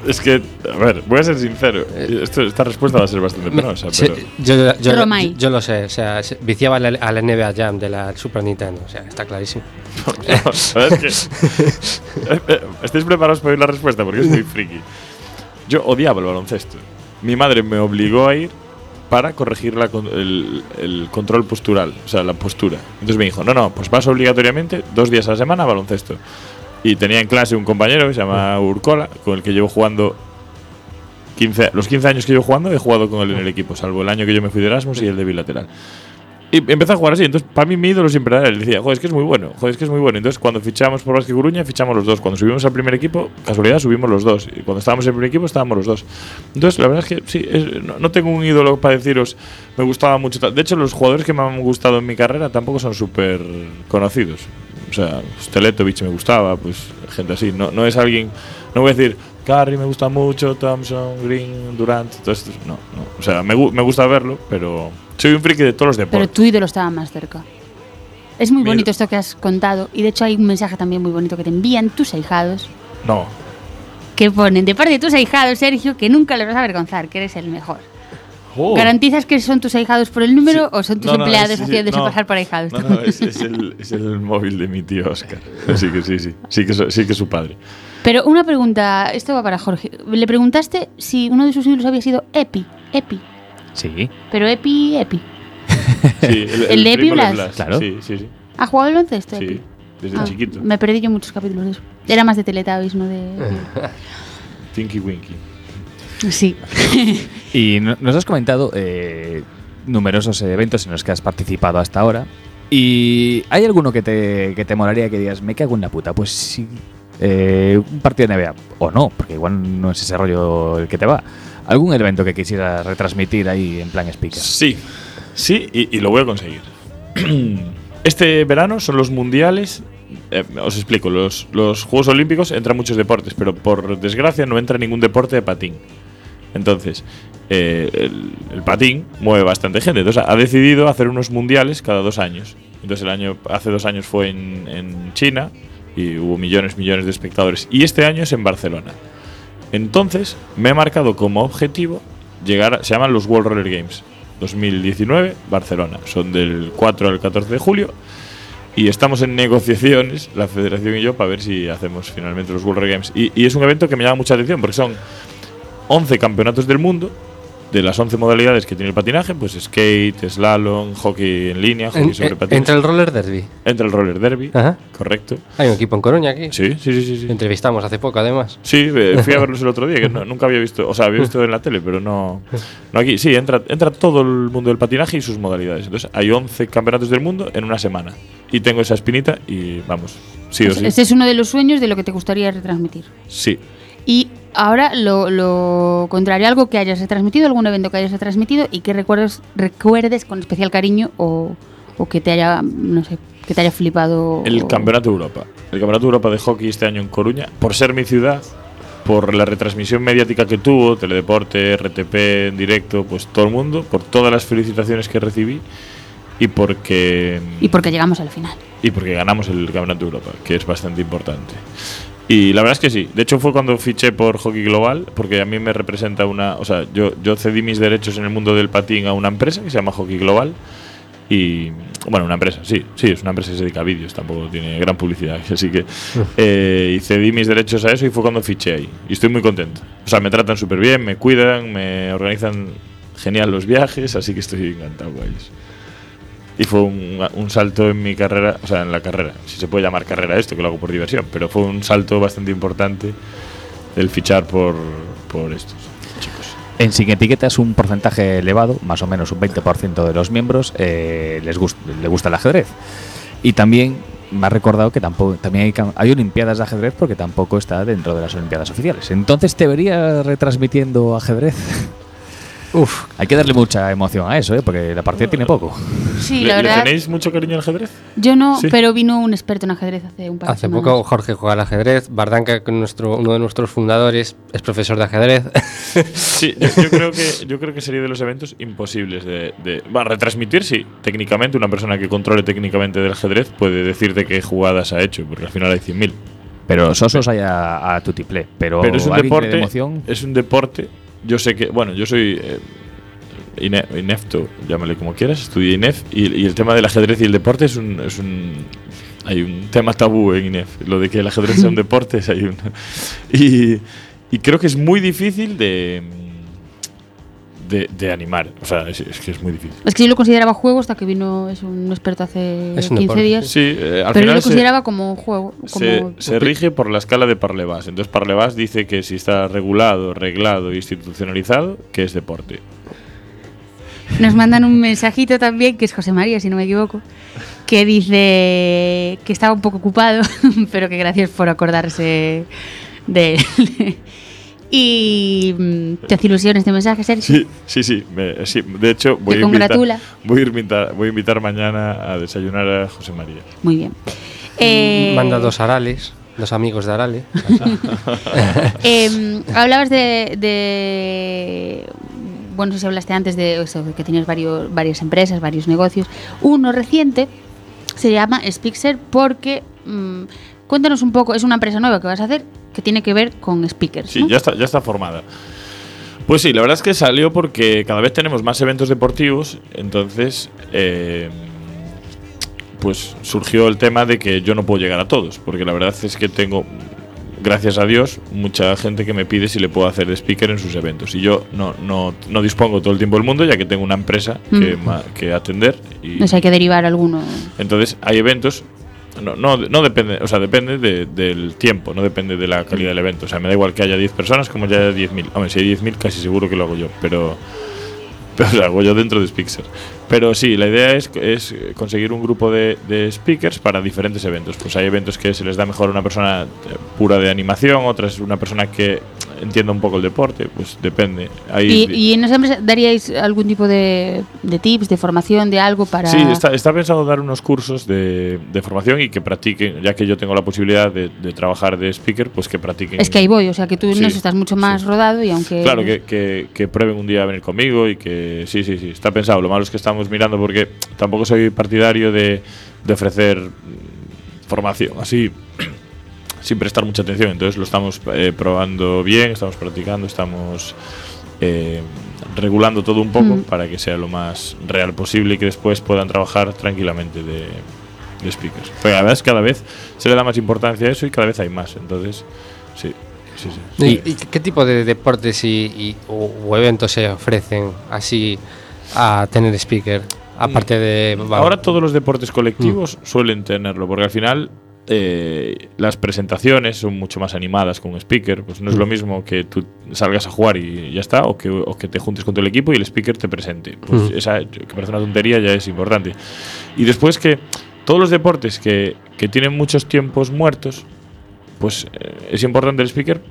Speaker 8: Es que, a ver, voy a ser sincero. Esto- esta respuesta va a ser bastante penosa,
Speaker 3: sí,
Speaker 8: pero.
Speaker 3: yo, yo- yo- yo lo sé, o sea, se- viciaba al, al NBA Jam de la Super Nintendo, o sea, está clarísimo.
Speaker 8: No, es que. Eh, eh, ¿Estáis preparados para oír la respuesta? Porque es muy friki. Yo odiaba el baloncesto. Mi madre me obligó a ir para corregir la con- el, el control postural, o sea, la postura. Entonces me dijo: No, no, pues vas obligatoriamente dos días a la semana a baloncesto. Y tenía en clase un compañero que se llama Urcola, con el que llevo jugando 15, los 15 años que llevo jugando, he jugado con él en el equipo, salvo el año que yo me fui de Erasmus y el de bilateral. Y empecé a jugar así. Entonces, para mí, mi ídolo siempre era él. Decía, joder, es que es muy bueno. Joder, es que es muy bueno. Entonces, cuando fichamos por Vázquez Coruña, fichamos los dos. Cuando subimos al primer equipo, casualidad, subimos los dos. Y cuando estábamos en el primer equipo, estábamos los dos. Entonces, la verdad es que sí, es- no, no tengo un ídolo para deciros, me gustaba mucho. De hecho, los jugadores que me han gustado en mi carrera tampoco son súper conocidos. O sea, Teletovic me gustaba, pues gente así. No, no es alguien. No voy a decir, Curry me gusta mucho, Thompson, Green, Durant. Todo esto. No, no. O sea, me, me gusta verlo, pero soy un friki de todos los
Speaker 6: Pero
Speaker 8: deportes.
Speaker 6: tu ídolo estaba más cerca. Es muy
Speaker 8: Mi
Speaker 6: bonito
Speaker 8: ídolo-
Speaker 6: esto que has contado. Y de hecho hay un mensaje también muy bonito que te envían tus ahijados.
Speaker 8: No.
Speaker 6: Que ponen de parte de tus ahijados, Sergio, que nunca los vas a avergonzar, que eres el mejor.
Speaker 8: Oh.
Speaker 6: ¿Garantizas que son tus ahijados por el número
Speaker 8: Sí.
Speaker 6: o son tus
Speaker 8: No, no,
Speaker 6: empleados haciéndose
Speaker 8: no.
Speaker 6: pasar por ahijados?
Speaker 8: No, no, es, es el, es el móvil de mi tío Oscar. Así que sí, sí. Sí que, sí que es su padre.
Speaker 6: Pero una pregunta, esto va para Jorge. Le preguntaste si uno de sus ídolos había sido Epi. Epi.
Speaker 7: Sí,
Speaker 6: Pero Epi, Epi.
Speaker 8: Sí,
Speaker 6: ¿El de Epi Blas?
Speaker 7: Claro.
Speaker 8: Sí, sí, sí.
Speaker 6: ¿Ha jugado al baloncesto?
Speaker 8: Sí,
Speaker 6: Epi?
Speaker 8: desde
Speaker 6: Ah,
Speaker 8: chiquito.
Speaker 6: Me perdí yo muchos capítulos de eso. Era más de Teletubbies, no de...
Speaker 8: Tinky Winky.
Speaker 6: Sí.
Speaker 7: Y no- nos has comentado eh, numerosos eventos en los que has participado hasta ahora. ¿Y hay alguno que te, que te molaría que digas, me cago en la puta? Pues sí, eh, un partido de NBA. O no, porque igual no es ese rollo el que te va. ¿Algún evento que quisieras retransmitir ahí en plan speaker?
Speaker 8: Sí, sí, y, y lo voy a conseguir. Este verano son los mundiales. eh, os explico, los, los Juegos Olímpicos entran muchos deportes, pero por desgracia no entra ningún deporte de patín. Entonces, eh, el, el patín mueve bastante gente. Entonces, ha decidido hacer unos mundiales cada dos años. Entonces, el año, hace dos años fue en, en China y hubo millones, millones de espectadores. Y este año es en Barcelona. Entonces, me he marcado como objetivo llegar, a- se llaman los World Roller Games 2019, Barcelona. Son del 4 al 14 de julio. Y estamos en negociaciones, la federación y yo, para ver si hacemos finalmente los World Roller Games. Y, y es un evento que me llama mucha atención porque son 11 campeonatos del mundo de las 11 modalidades que tiene el patinaje, pues skate, slalom, hockey en línea, hockey
Speaker 3: En-
Speaker 8: sobre
Speaker 3: en-
Speaker 8: patines.
Speaker 3: entre el roller derby.
Speaker 8: Entra el roller derby,
Speaker 3: Ajá.
Speaker 8: correcto.
Speaker 3: Hay un equipo en Coruña aquí.
Speaker 8: Sí, sí, sí, sí. sí.
Speaker 3: Entrevistamos hace poco, además.
Speaker 8: Sí, eh, fui a verlos el otro día, que no- nunca había visto, o sea, había visto en la tele, pero no, no aquí. Sí, entra, entra todo el mundo del patinaje y sus modalidades. Entonces, hay 11 campeonatos del mundo en una semana. Y tengo esa espinita y vamos, sí o sí.
Speaker 6: Ese es uno de los sueños de lo que te gustaría retransmitir.
Speaker 8: Sí.
Speaker 6: Y ahora lo, lo contrario, algo que hayas retransmitido, algún evento que hayas retransmitido y que recuerdes, recuerdes con especial cariño o, o que te haya, no sé, que te haya flipado.
Speaker 8: El
Speaker 6: o-
Speaker 8: Campeonato de Europa. El Campeonato de Europa de Hockey este año en Coruña, por ser mi ciudad, por la retransmisión mediática que tuvo, Teledeporte, RTP en directo, pues todo el mundo, por todas las felicitaciones que recibí y porque
Speaker 6: Y porque llegamos al final.
Speaker 8: y porque ganamos el Campeonato de Europa, que es bastante importante. Y la verdad es que sí. De hecho, fue cuando fiché por Hockey Global, porque a mí me representa una. O sea, yo, yo cedí mis derechos en el mundo del patín a una empresa que se llama Hockey Global. Y. Bueno, una empresa, sí, sí, es una empresa que se dedica a vídeos, tampoco tiene gran publicidad. Así que. eh, y cedí mis derechos a eso y fue cuando fiché ahí. Y estoy muy contento. O sea, me tratan súper bien, me cuidan, me organizan genial los viajes, así que estoy encantado con ellos. Y fue un, un salto en mi carrera, o sea, en la carrera, si se puede llamar carrera esto, que lo hago por diversión, pero fue un salto bastante importante el fichar por, por estos chicos.
Speaker 7: En Sin Etiquetas, un porcentaje elevado, más o menos un 20% de los miembros, eh, les gust- le gusta el ajedrez. Y también me ha recordado que tampoco también hay, hay Olimpiadas de ajedrez porque tampoco está dentro de las Olimpiadas oficiales. Entonces, ¿te vería retransmitiendo ajedrez?
Speaker 3: Uf,
Speaker 7: Hay que darle mucha emoción a eso, ¿eh? porque la partida tiene poco.
Speaker 6: Sí,
Speaker 8: ¿Le,
Speaker 6: la
Speaker 8: le
Speaker 6: verdad.
Speaker 8: tenéis mucho cariño al ajedrez?
Speaker 6: Yo no,
Speaker 8: Sí.
Speaker 6: pero vino un experto en ajedrez hace un par de
Speaker 3: hace
Speaker 6: semanas.
Speaker 3: poco Jorge juega al ajedrez. Bardanca, que nuestro, uno de nuestros fundadores, es profesor de ajedrez.
Speaker 8: Sí, yo, yo creo que yo creo que sería de los eventos imposibles de, de bueno, retransmitir. Sí, técnicamente una persona que controle técnicamente del ajedrez puede decirte qué jugadas ha hecho, porque al final hay 100.000.
Speaker 7: Pero sosos hay a, a tutiplé. Pero,
Speaker 8: Pero es un deporte.
Speaker 7: emoción.
Speaker 8: Es un deporte. Yo sé que, bueno, yo soy eh, ine- inepto, llámale como quieras, estudié INEF y, y el tema del ajedrez y el deporte es un, es un hay un tema tabú en INEF, lo de que el ajedrez sea un deporte, es hay un y, y creo que es muy difícil de de, de animar, o sea, es, es que es muy difícil.
Speaker 6: Es que yo lo consideraba juego hasta que vino es un experto hace
Speaker 3: Es un
Speaker 6: 15
Speaker 3: deporte.
Speaker 6: días.
Speaker 8: Sí, eh, al
Speaker 6: pero yo lo
Speaker 8: se-
Speaker 6: consideraba como un juego. Como
Speaker 8: se, se rige por la escala de Parlevas. Entonces Parlevas dice que si está regulado, reglado e institucionalizado, que es deporte.
Speaker 6: Nos mandan un mensajito también, que es José María, si no me equivoco, que dice que estaba un poco ocupado, pero que gracias por acordarse de él. Y mm, te hace ilusión este mensaje, Sergio.
Speaker 8: Sí, sí, sí. me- sí. De hecho, voy
Speaker 6: Te
Speaker 8: a, invitar,
Speaker 6: congratula.
Speaker 8: voy, a invitar, voy a invitar mañana a desayunar a José María.
Speaker 6: Muy bien. Eh,
Speaker 3: Manda dos Arales, dos amigos de Arale.
Speaker 6: eh, hablabas de, de- Bueno, no sé si hablaste antes de eso, que tienes varios, varias empresas, varios negocios. Uno reciente se llama Speakser porque. mm, cuéntanos un poco, es una empresa nueva que vas a hacer que tiene que ver con speakers.
Speaker 8: Sí,
Speaker 6: ¿no?
Speaker 8: ya está, ya está formada. Pues sí, la verdad es que salió porque cada vez tenemos más eventos deportivos, entonces eh, pues surgió el tema de que yo no puedo llegar a todos, porque la verdad es que tengo, gracias a Dios, mucha gente que me pide si le puedo hacer de speaker en sus eventos. Y yo no, no, no dispongo todo el tiempo del mundo, ya que tengo una empresa que,
Speaker 6: Mm.
Speaker 8: ma- que atender. Y,
Speaker 6: sé, hay que derivar alguno.
Speaker 8: entonces hay eventos, no, no, no depende, o sea, depende de- del tiempo, no depende de la calidad del evento. O sea, me da igual que haya 10 personas como ya haya 10.000. Hombre, si hay 10.000 casi seguro que lo hago yo, pero, pero lo hago yo dentro de Spixer. Pero sí, la idea es, es conseguir un grupo de, de speakers para diferentes eventos. Pues hay eventos que se les da mejor a una persona eh, pura de animación, otras una persona que entienda un poco el deporte, pues depende. Hay
Speaker 6: Y, y en esa empresa daríais algún tipo de, de tips, de formación, de algo para.
Speaker 8: Sí, está, está pensado dar unos cursos de, de formación y que practiquen, ya que yo tengo la posibilidad de, trabajar de speaker, pues que practiquen.
Speaker 6: Es que ahí voy, o sea que tú
Speaker 8: Sí,
Speaker 6: no estás mucho más
Speaker 8: sí.
Speaker 6: rodado y aunque.
Speaker 8: Claro, que, que, que prueben un día a venir conmigo y que sí, sí, sí, está pensado. Lo malo es que estamos mirando porque tampoco soy partidario de, de ofrecer formación así sin prestar mucha atención. Entonces lo estamos eh, probando bien, estamos practicando, estamos eh, regulando todo un poco
Speaker 6: Mm.
Speaker 8: para que sea lo más real posible y que después puedan trabajar tranquilamente de, de speakers. Pero la verdad es que cada vez se le da más importancia a eso y cada vez hay más. Entonces, sí. sí, sí.
Speaker 3: ¿Y, y qué tipo de deportes y, y- o, o eventos se ofrecen así a tener speaker? Aparte de. vamos,
Speaker 8: Ahora todos los deportes colectivos suelen tenerlo, porque al final eh, las presentaciones son mucho más animadas con un speaker. Pues no es lo mismo que tú salgas a jugar y ya está, o que, o que te juntes con todo el equipo y el speaker te presente. Pues
Speaker 3: Mm.
Speaker 8: esa, que parece una tontería, ya es importante. Y después que todos los deportes que, que tienen muchos tiempos muertos, pues eh, es importante el speaker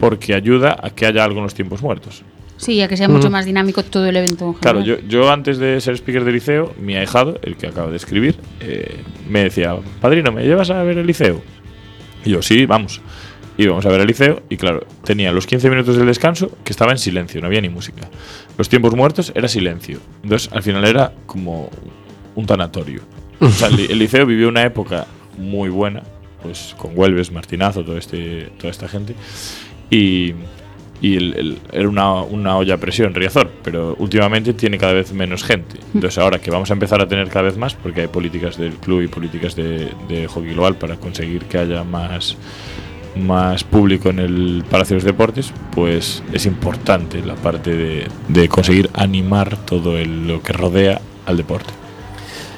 Speaker 8: porque ayuda a que haya algo en los tiempos muertos.
Speaker 6: Sí, a que sea mucho más dinámico todo el evento. en
Speaker 8: Claro, yo, yo antes de ser speaker de liceo, mi ahijado, el que acabo de escribir, eh, me decía, padrino, ¿me llevas a ver el liceo? Y yo, sí, vamos. Íbamos a ver el liceo y claro, tenía los 15 minutos del descanso que estaba en silencio, no había ni música. Los tiempos muertos era silencio. Entonces, al final era como un tanatorio. O sea, el, el liceo vivió una época muy buena, pues con Huelves, Martinazo, todo este, toda esta gente. Y, y el- el- era una, una olla a presión, Riazor, pero últimamente tiene cada vez menos gente. Entonces ahora que vamos a empezar a tener cada vez más, porque hay políticas del club y políticas de, de hockey global para conseguir que haya más, más público en el Palacio de los Deportes, pues es importante la parte de, de conseguir animar todo el- lo que rodea al deporte.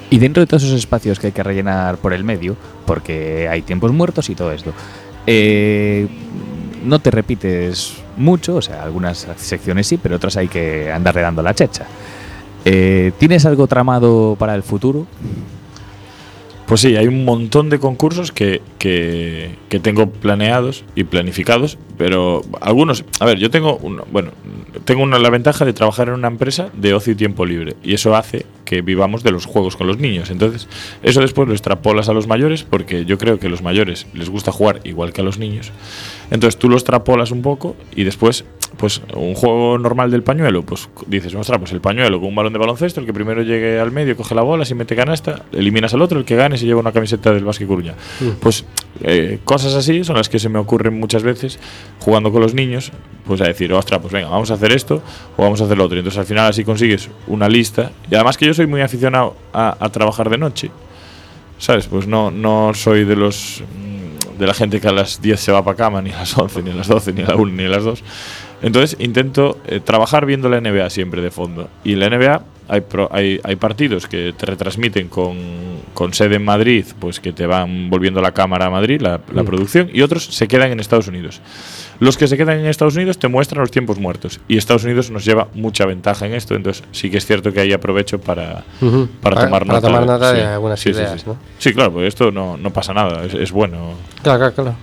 Speaker 7: Y dentro de todos esos espacios que hay que rellenar por el medio, porque hay tiempos muertos y todo esto, eh, no te repites mucho, o sea, algunas secciones sí, pero otras hay que andarle dando la checha. Eh, ¿Tienes algo tramado para el futuro?
Speaker 8: Pues sí, hay un montón de concursos que, que, tengo planeados y planificados, pero algunos, a ver, yo tengo, una, bueno, tengo una, la ventaja de trabajar en una empresa de ocio y tiempo libre y eso hace que vivamos de los juegos con los niños. Entonces, eso después lo extrapolas a los mayores porque yo creo que a los mayores les gusta jugar igual que a los niños. Entonces tú lo extrapolas un poco y después, pues un juego normal del pañuelo, pues dices, ostras, pues el pañuelo con un balón de baloncesto, el que primero llegue al medio coge la bola, si mete canasta, eliminas al otro, el que gane se lleva una camiseta del Básquet Coruña. Pues eh, cosas así son las que se me ocurren muchas veces jugando con los niños, pues a decir, ostras, pues venga, vamos a hacer esto o vamos a hacer lo otro. Y entonces al final así consigues una lista. Y además que yo soy muy aficionado a, a trabajar de noche. ¿Sabes? Pues no, no soy de los mm, de la gente que a las 10 se va para cama, ni a las 11, ni a las 12, ni a la 1, ni a las 2. Entonces intento eh, trabajar viendo la NBA siempre de fondo. Y en la NBA hay, pro- hay, hay partidos que te retransmiten con, con sede en Madrid, pues que te van volviendo la cámara a Madrid, la, la producción, y otros se quedan en Estados Unidos. Los que se quedan en Estados Unidos te muestran los tiempos muertos. Y Estados Unidos nos lleva mucha ventaja en esto. Entonces sí que es cierto que ahí aprovecho para,
Speaker 3: Ujú.
Speaker 8: para,
Speaker 3: Para-
Speaker 8: tomar
Speaker 3: para
Speaker 8: nota,
Speaker 3: tomar nota de algunas
Speaker 8: sí,
Speaker 3: ideas,
Speaker 8: sí.
Speaker 3: ¿no?
Speaker 8: Sí, claro, porque esto no, no pasa nada, es, es bueno.
Speaker 3: Claro, claro, claro.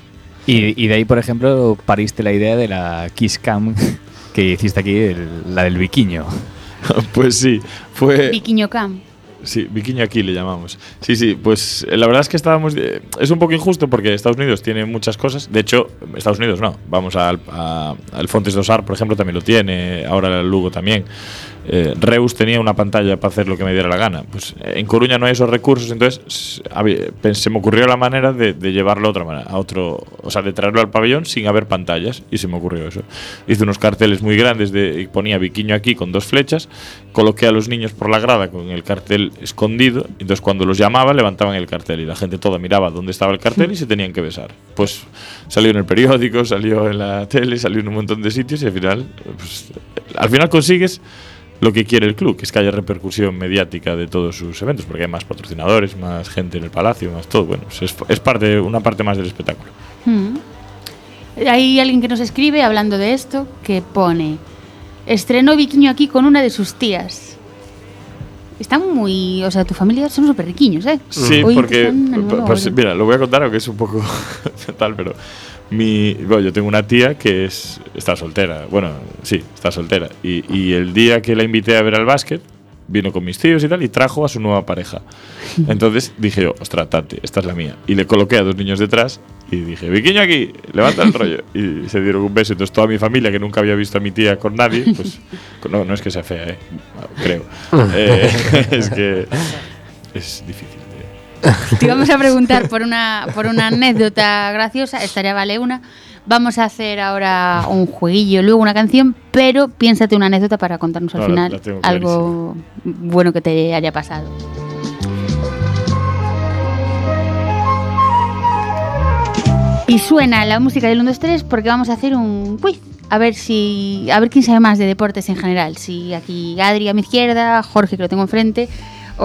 Speaker 7: Y, y de ahí, por ejemplo, pariste la idea de la Kiss Cam que hiciste aquí, el- la del biquiño.
Speaker 8: pues sí, fue...
Speaker 6: Viquiño Cam.
Speaker 8: Sí, Viquiño aquí le llamamos. Sí, sí, pues eh, la verdad es que estábamos. eh, es un poco injusto porque Estados Unidos tiene muchas cosas. De hecho, Estados Unidos no. Vamos al, a- al Fontes dos Ar, por ejemplo, también lo tiene. Ahora el Lugo también. Eh, Reus tenía una pantalla para hacer lo que me diera la gana. Pues eh, en Coruña no hay esos recursos, entonces se me ocurrió la manera de, de llevarlo a otra manera, a otro, o sea, de traerlo al pabellón sin haber pantallas y se me ocurrió eso. Hice unos carteles muy grandes de y ponía Viquiño aquí con dos flechas, coloqué a los niños por la grada con el cartel escondido, entonces cuando los llamaba levantaban el cartel y la gente toda miraba dónde estaba el cartel y se tenían que besar. Pues salió en el periódico, salió en la tele, salió en un montón de sitios y al final, pues, al final consigues lo que quiere el club, que es que haya repercusión mediática de todos sus eventos, porque hay más patrocinadores, más gente en el palacio, más todo. Bueno, pues es, es parte, una parte más del espectáculo.
Speaker 6: Mm. Hay alguien que nos escribe hablando de esto que pone estrenó Viquiño aquí con una de sus tías. Están muy, o sea, tu familia son súper riquiños, ¿eh?
Speaker 8: Sí,
Speaker 6: Hoy
Speaker 8: porque, pues, mira, lo voy a contar aunque es un poco tal, pero mi, bueno, yo tengo una tía que es, está soltera, bueno, sí, está soltera, y, y el día que la invité a ver al básquet, vino con mis tíos y tal, y trajo a su nueva pareja. Entonces dije yo, ostras, Tati, esta es la mía. Y le coloqué a dos niños detrás y dije, Viquiño aquí, levanta el rollo. Y se dieron un beso. Entonces toda mi familia, que nunca había visto a mi tía con nadie, pues no, no es que sea fea, eh, creo. Eh, es que es difícil.
Speaker 6: Te íbamos a preguntar por una, por una anécdota graciosa, estaría vale una. Vamos a hacer ahora un jueguillo, luego una canción, pero piénsate una anécdota para contarnos al
Speaker 8: No,
Speaker 6: final algo bueno que te haya pasado. Y suena la música del 1, 2, 3 porque vamos a hacer un quiz. A ver si. A ver quién sabe más de deportes en general. Si aquí Adri a mi izquierda, Jorge que lo tengo enfrente,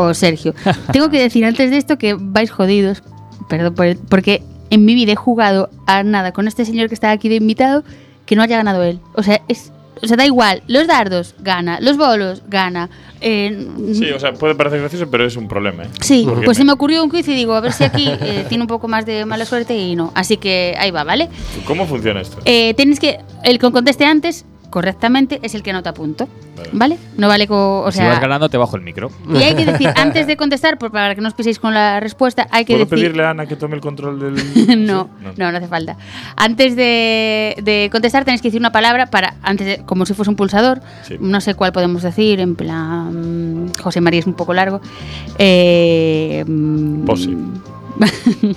Speaker 6: o Sergio. tengo que decir antes de esto que vais jodidos. Perdón, por el- porque en mi vida he jugado a nada con este señor que está aquí de invitado que no haya ganado él. O sea, es. O sea, da igual. Los dardos, gana. Los bolos, gana. Eh,
Speaker 8: Sí, o sea, puede parecer gracioso, pero es un problema. ¿eh?
Speaker 6: Sí,
Speaker 8: Porque
Speaker 6: pues se
Speaker 8: me-
Speaker 6: me ocurrió un quiz y digo, a ver si aquí eh, tiene un poco más de mala suerte y no. Así que ahí va, ¿vale?
Speaker 8: ¿Cómo funciona esto?
Speaker 6: Tienes que. El que conteste antes, correctamente, es el que anota punto.
Speaker 8: Vale.
Speaker 6: ¿Vale? No vale con. O
Speaker 7: si vas
Speaker 6: sea.
Speaker 7: ganando, te bajo el micro.
Speaker 6: Y hay que decir, antes de contestar, por- para que no os piséis con la respuesta, hay que
Speaker 8: ¿Puedo
Speaker 6: decir.
Speaker 8: pedirle a Ana que tome el control del.?
Speaker 6: no,
Speaker 8: Sí,
Speaker 6: no, no hace falta. Antes de, de contestar tenéis que decir una palabra para antes de- como si fuese un pulsador.
Speaker 8: Sí.
Speaker 6: No sé cuál podemos decir, en plan José María es un poco largo. Eh,
Speaker 8: Pose.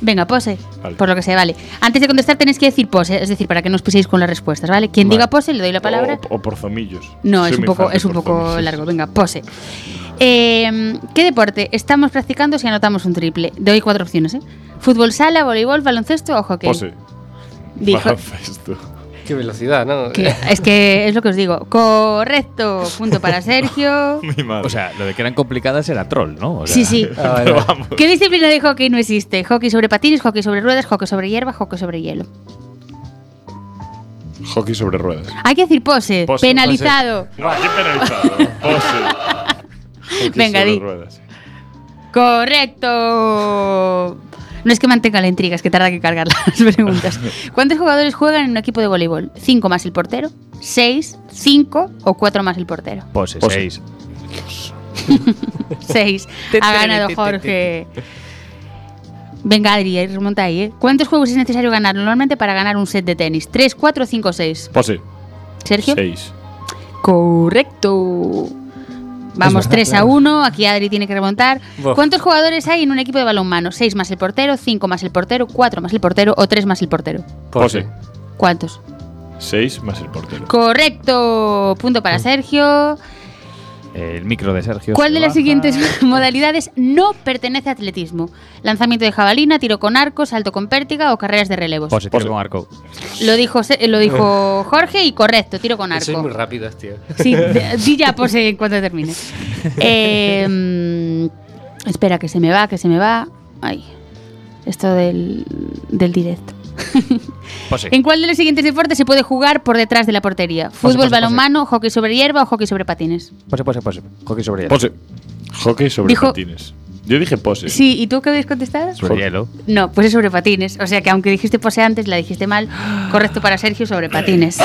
Speaker 6: Venga, pose.
Speaker 8: Vale.
Speaker 6: Por lo que sea, vale. Antes de contestar tenéis que decir pose, es decir, para que no os piséis con las respuestas, ¿vale? Quien
Speaker 8: Vale.
Speaker 6: diga pose le doy la palabra.
Speaker 8: O, o por zomillos.
Speaker 6: No,
Speaker 8: Soy
Speaker 6: es un poco, es un poco
Speaker 8: zomillos.
Speaker 6: largo. Venga, pose. Eh, ¿Qué deporte estamos practicando si anotamos un triple? Doy cuatro opciones, ¿eh? Fútbol sala, voleibol, baloncesto o hockey.
Speaker 8: Pose.
Speaker 6: Dijo,
Speaker 8: Baloncesto.
Speaker 3: Qué velocidad, ¿no?
Speaker 6: que- es que es lo que os digo. Correcto. Punto para Sergio.
Speaker 8: Mi madre.
Speaker 7: O sea, lo de que eran complicadas era troll, ¿no? O sea,
Speaker 6: Sí, sí.
Speaker 3: Ah, vale.
Speaker 8: Pero vamos.
Speaker 6: ¿Qué disciplina de hockey no existe? Hockey sobre patines, hockey sobre ruedas, hockey sobre hierba, hockey sobre hielo.
Speaker 8: Hockey sobre ruedas.
Speaker 6: Hay que decir pose.
Speaker 8: Pose,
Speaker 6: penalizado.
Speaker 8: No, aquí penalizado. Pose. Hockey
Speaker 6: Venga,
Speaker 8: sobre
Speaker 6: di.
Speaker 8: ruedas.
Speaker 6: Correcto. No es que mantenga la intriga, es que tarda que cargar las preguntas. ¿Cuántos jugadores juegan en un equipo de voleibol? ¿Cinco más el portero? ¿Seis? ¿Cinco? ¿O cuatro más el portero?
Speaker 7: Pose,
Speaker 8: Pose.
Speaker 7: seis.
Speaker 6: Seis. Ha ganado Jorge. Venga, Adri, eh, remonta ahí, ¿eh? ¿Cuántos juegos es necesario ganar normalmente para ganar un set de tenis? ¿Tres, cuatro, cinco, seis?
Speaker 8: Pose.
Speaker 6: ¿Sergio?
Speaker 8: Seis.
Speaker 6: Correcto. Vamos
Speaker 1: verdad,
Speaker 6: 3 a
Speaker 1: claro.
Speaker 6: 1, aquí Adri tiene que remontar.
Speaker 3: Buah.
Speaker 6: ¿Cuántos jugadores hay en un equipo de balonmano? ¿6 más el portero, 5 más el portero, 4 más el portero o 3 más el portero?
Speaker 8: Pose.
Speaker 6: ¿Cuántos?
Speaker 8: Seis más el portero.
Speaker 6: Correcto. Punto para Sergio.
Speaker 7: El micro de Sergio.
Speaker 6: ¿Cuál
Speaker 7: se
Speaker 6: de las siguientes modalidades no pertenece a atletismo? Lanzamiento de jabalina, tiro con arco, salto con pértiga o carreras de relevos.
Speaker 7: Pose. con arco.
Speaker 6: Lo dijo, lo dijo Jorge y correcto, tiro con
Speaker 3: Sois muy
Speaker 6: arco.
Speaker 3: rápidos, tío.
Speaker 6: Sí, di ya pose en cuanto termine. Eh, mm, espera, que se me va, que se me va. Ay, esto del, del directo.
Speaker 7: Pose.
Speaker 6: ¿En cuál de los siguientes deportes se puede jugar por detrás de la portería? ¿Fútbol,
Speaker 7: pose, pose.
Speaker 6: balonmano, hockey sobre hierba o hockey sobre patines?
Speaker 7: Pose, pose, pose. Hockey sobre hielo.
Speaker 8: Pose. Hockey sobre
Speaker 6: Dijo-
Speaker 8: patines. Yo dije pose.
Speaker 6: Sí, ¿y tú qué habéis contestado?
Speaker 7: Sobre hielo.
Speaker 6: No, pues es sobre patines. O sea que aunque dijiste pose antes, la dijiste mal. Correcto para Sergio sobre patines.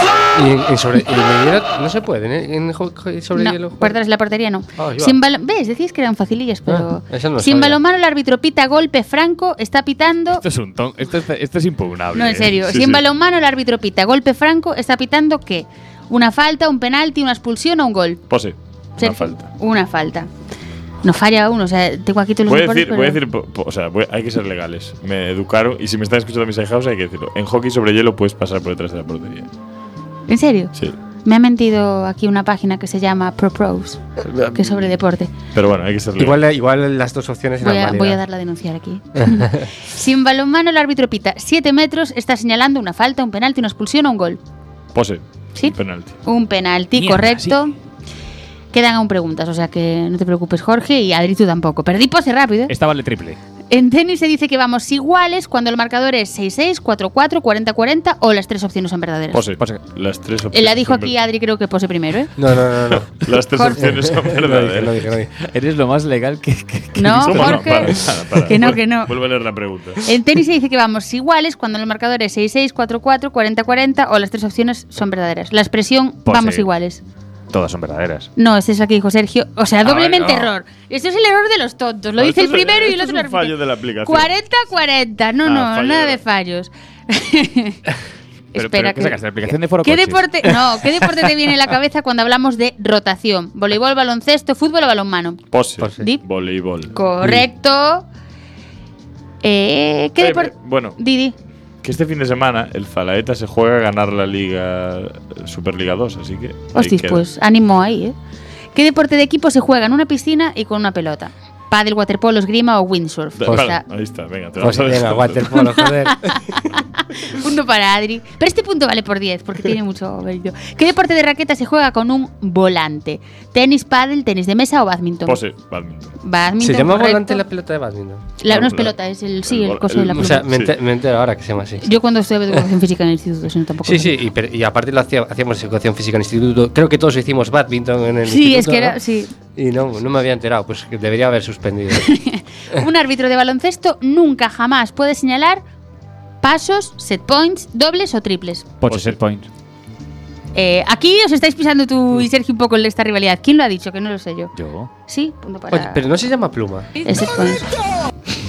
Speaker 3: Y en, en sobre, en hielo no se puede, ¿eh? En hockey sobre
Speaker 6: no,
Speaker 3: hielo.
Speaker 6: la portería no.
Speaker 3: Va.
Speaker 6: Sin ¿Ves? Decís que eran facilillas, pero.
Speaker 3: Ah, no
Speaker 6: Sin
Speaker 3: sabía.
Speaker 6: balonmano, el árbitro pita golpe franco, está pitando.
Speaker 7: Esto es un ton. Esto es, esto es impugnable.
Speaker 6: No, en
Speaker 7: ¿eh?
Speaker 6: serio.
Speaker 8: Sí,
Speaker 6: si en
Speaker 8: sí.
Speaker 6: balonmano, el árbitro pita golpe franco, está pitando ¿qué? ¿Una falta, un penalti, una expulsión o un gol?
Speaker 8: Pose. Una
Speaker 6: Sergio.
Speaker 8: falta.
Speaker 6: Una falta. No falla uno, o sea, tengo aquí todos los
Speaker 8: Voy a decir, voy a decir po- po- o sea, voy- hay que ser legales. Me educaron y si me están escuchando mis hijados hay que decirlo. En hockey sobre hielo puedes pasar por detrás de la portería.
Speaker 6: ¿En serio?
Speaker 8: Sí.
Speaker 6: Me ha mentido aquí una página que se llama Pro Pros, que es sobre deporte.
Speaker 8: Pero bueno, hay que ser.
Speaker 3: Igual, igual las dos opciones eran
Speaker 6: Voy a, voy a darla a denunciar aquí. si en balonmano el árbitro pita 7 metros, está señalando una falta, un penalti, una expulsión o un gol.
Speaker 8: Pose.
Speaker 6: Sí.
Speaker 8: Un penalti.
Speaker 6: Un penalti,
Speaker 7: Mierda,
Speaker 6: correcto. Quedan aún preguntas, o sea que no te preocupes, Jorge, y Adri tú tampoco. Perdí pose rápido. ¿eh?
Speaker 7: Esta vale triple.
Speaker 6: En tenis se dice que vamos iguales cuando el marcador es 6-6, 4-4, 40-40 o las tres opciones son verdaderas.
Speaker 8: Pose.
Speaker 7: Pose.
Speaker 8: Las tres
Speaker 6: Eh,
Speaker 8: opciones.
Speaker 6: La dijo
Speaker 8: son
Speaker 6: aquí
Speaker 8: ver-
Speaker 6: Adri, creo que pose primero, ¿eh?
Speaker 3: No, no, no, no.
Speaker 8: Las tres
Speaker 6: Jorge.
Speaker 8: opciones son
Speaker 3: No dije, no
Speaker 8: verdaderas.
Speaker 3: dije, no dije.
Speaker 7: Eres lo más legal que. que- que-
Speaker 6: No,
Speaker 8: ¿Cómo no?
Speaker 6: Jorge.
Speaker 8: Para, para, para.
Speaker 6: Que no,
Speaker 8: Vuelve-
Speaker 6: que no.
Speaker 8: Vuelve a leer la pregunta.
Speaker 6: En tenis se dice que vamos iguales cuando el marcador es 6-6, 4-4, 40-40 o las tres opciones son verdaderas. La expresión
Speaker 7: Pose.
Speaker 6: vamos iguales.
Speaker 7: Todas son verdaderas.
Speaker 6: No, ese es el que dijo Sergio. O sea,
Speaker 8: Ah,
Speaker 6: doblemente
Speaker 8: no.
Speaker 6: error. Esto es el error de los tontos. Lo
Speaker 8: No,
Speaker 6: dice el
Speaker 8: esto es-
Speaker 6: primero y el
Speaker 8: esto
Speaker 6: otro
Speaker 8: es
Speaker 6: lo
Speaker 8: fallo
Speaker 6: repite.
Speaker 8: de la aplicación.
Speaker 6: 40-40. No,
Speaker 8: Ah,
Speaker 6: no,
Speaker 8: fallo
Speaker 6: nada
Speaker 8: de
Speaker 6: fallos.
Speaker 7: Pero,
Speaker 6: Espera,
Speaker 7: pero, ¿qué sacaste? ¿La aplicación de Foro
Speaker 6: ¿Qué
Speaker 7: Coches?
Speaker 6: deporte, no, ¿Qué deporte te viene a la cabeza cuando hablamos de rotación? ¿Voleibol, baloncesto, fútbol o balonmano?
Speaker 8: Pose.
Speaker 3: Pose.
Speaker 6: Di.
Speaker 8: Voleibol.
Speaker 6: Correcto. Eh, ¿Qué
Speaker 8: Eh,
Speaker 6: deporte?
Speaker 8: Bueno,
Speaker 6: Didi.
Speaker 8: Que este fin de semana el Falaeta se juega a ganar la Liga Superliga 2, así que.
Speaker 6: Hostis, pues ánimo ahí, ¿eh? ¿Qué deporte de equipo se juega en una piscina y con una pelota? Pádel, waterpolo, esgrima o windsurf. Sea,
Speaker 8: ahí está, venga, te
Speaker 3: Pues venga, waterpolo, joder.
Speaker 6: punto para Adri. Pero este punto vale por 10 porque tiene mucho mérito. ¿Qué deporte de raqueta se juega con un volante? ¿Tenis, pádel, tenis de mesa o badminton?
Speaker 8: Pose, badminton.
Speaker 6: Badminton,
Speaker 3: ¿Se llama
Speaker 6: correcto.
Speaker 3: volante la pelota de badminton?
Speaker 6: La- no es pelota, es el, sí,
Speaker 8: el
Speaker 6: coso de la
Speaker 3: O sea, me,
Speaker 8: Sí.
Speaker 3: enter- me entero ahora que se llama así.
Speaker 6: Yo cuando estuve de educación física en el instituto, si no tampoco.
Speaker 3: Sí, sí, y, per- y aparte lo hacía- hacíamos educación física en el instituto. Creo que todos hicimos badminton en el
Speaker 6: Sí,
Speaker 3: instituto.
Speaker 6: es que era,
Speaker 3: ¿no?
Speaker 6: sí.
Speaker 3: Y no, no me había enterado, pues debería haber suspendido.
Speaker 6: Un árbitro de baloncesto nunca jamás puede señalar pasos, set points, dobles o triples.
Speaker 7: Poche set points.
Speaker 6: Eh, aquí os estáis pisando tú y Sergio un poco en esta rivalidad. ¿Quién lo ha dicho? Que no lo sé yo.
Speaker 7: Yo.
Speaker 6: Sí, punto para.
Speaker 3: Oye, pero no se llama pluma.
Speaker 6: el set points.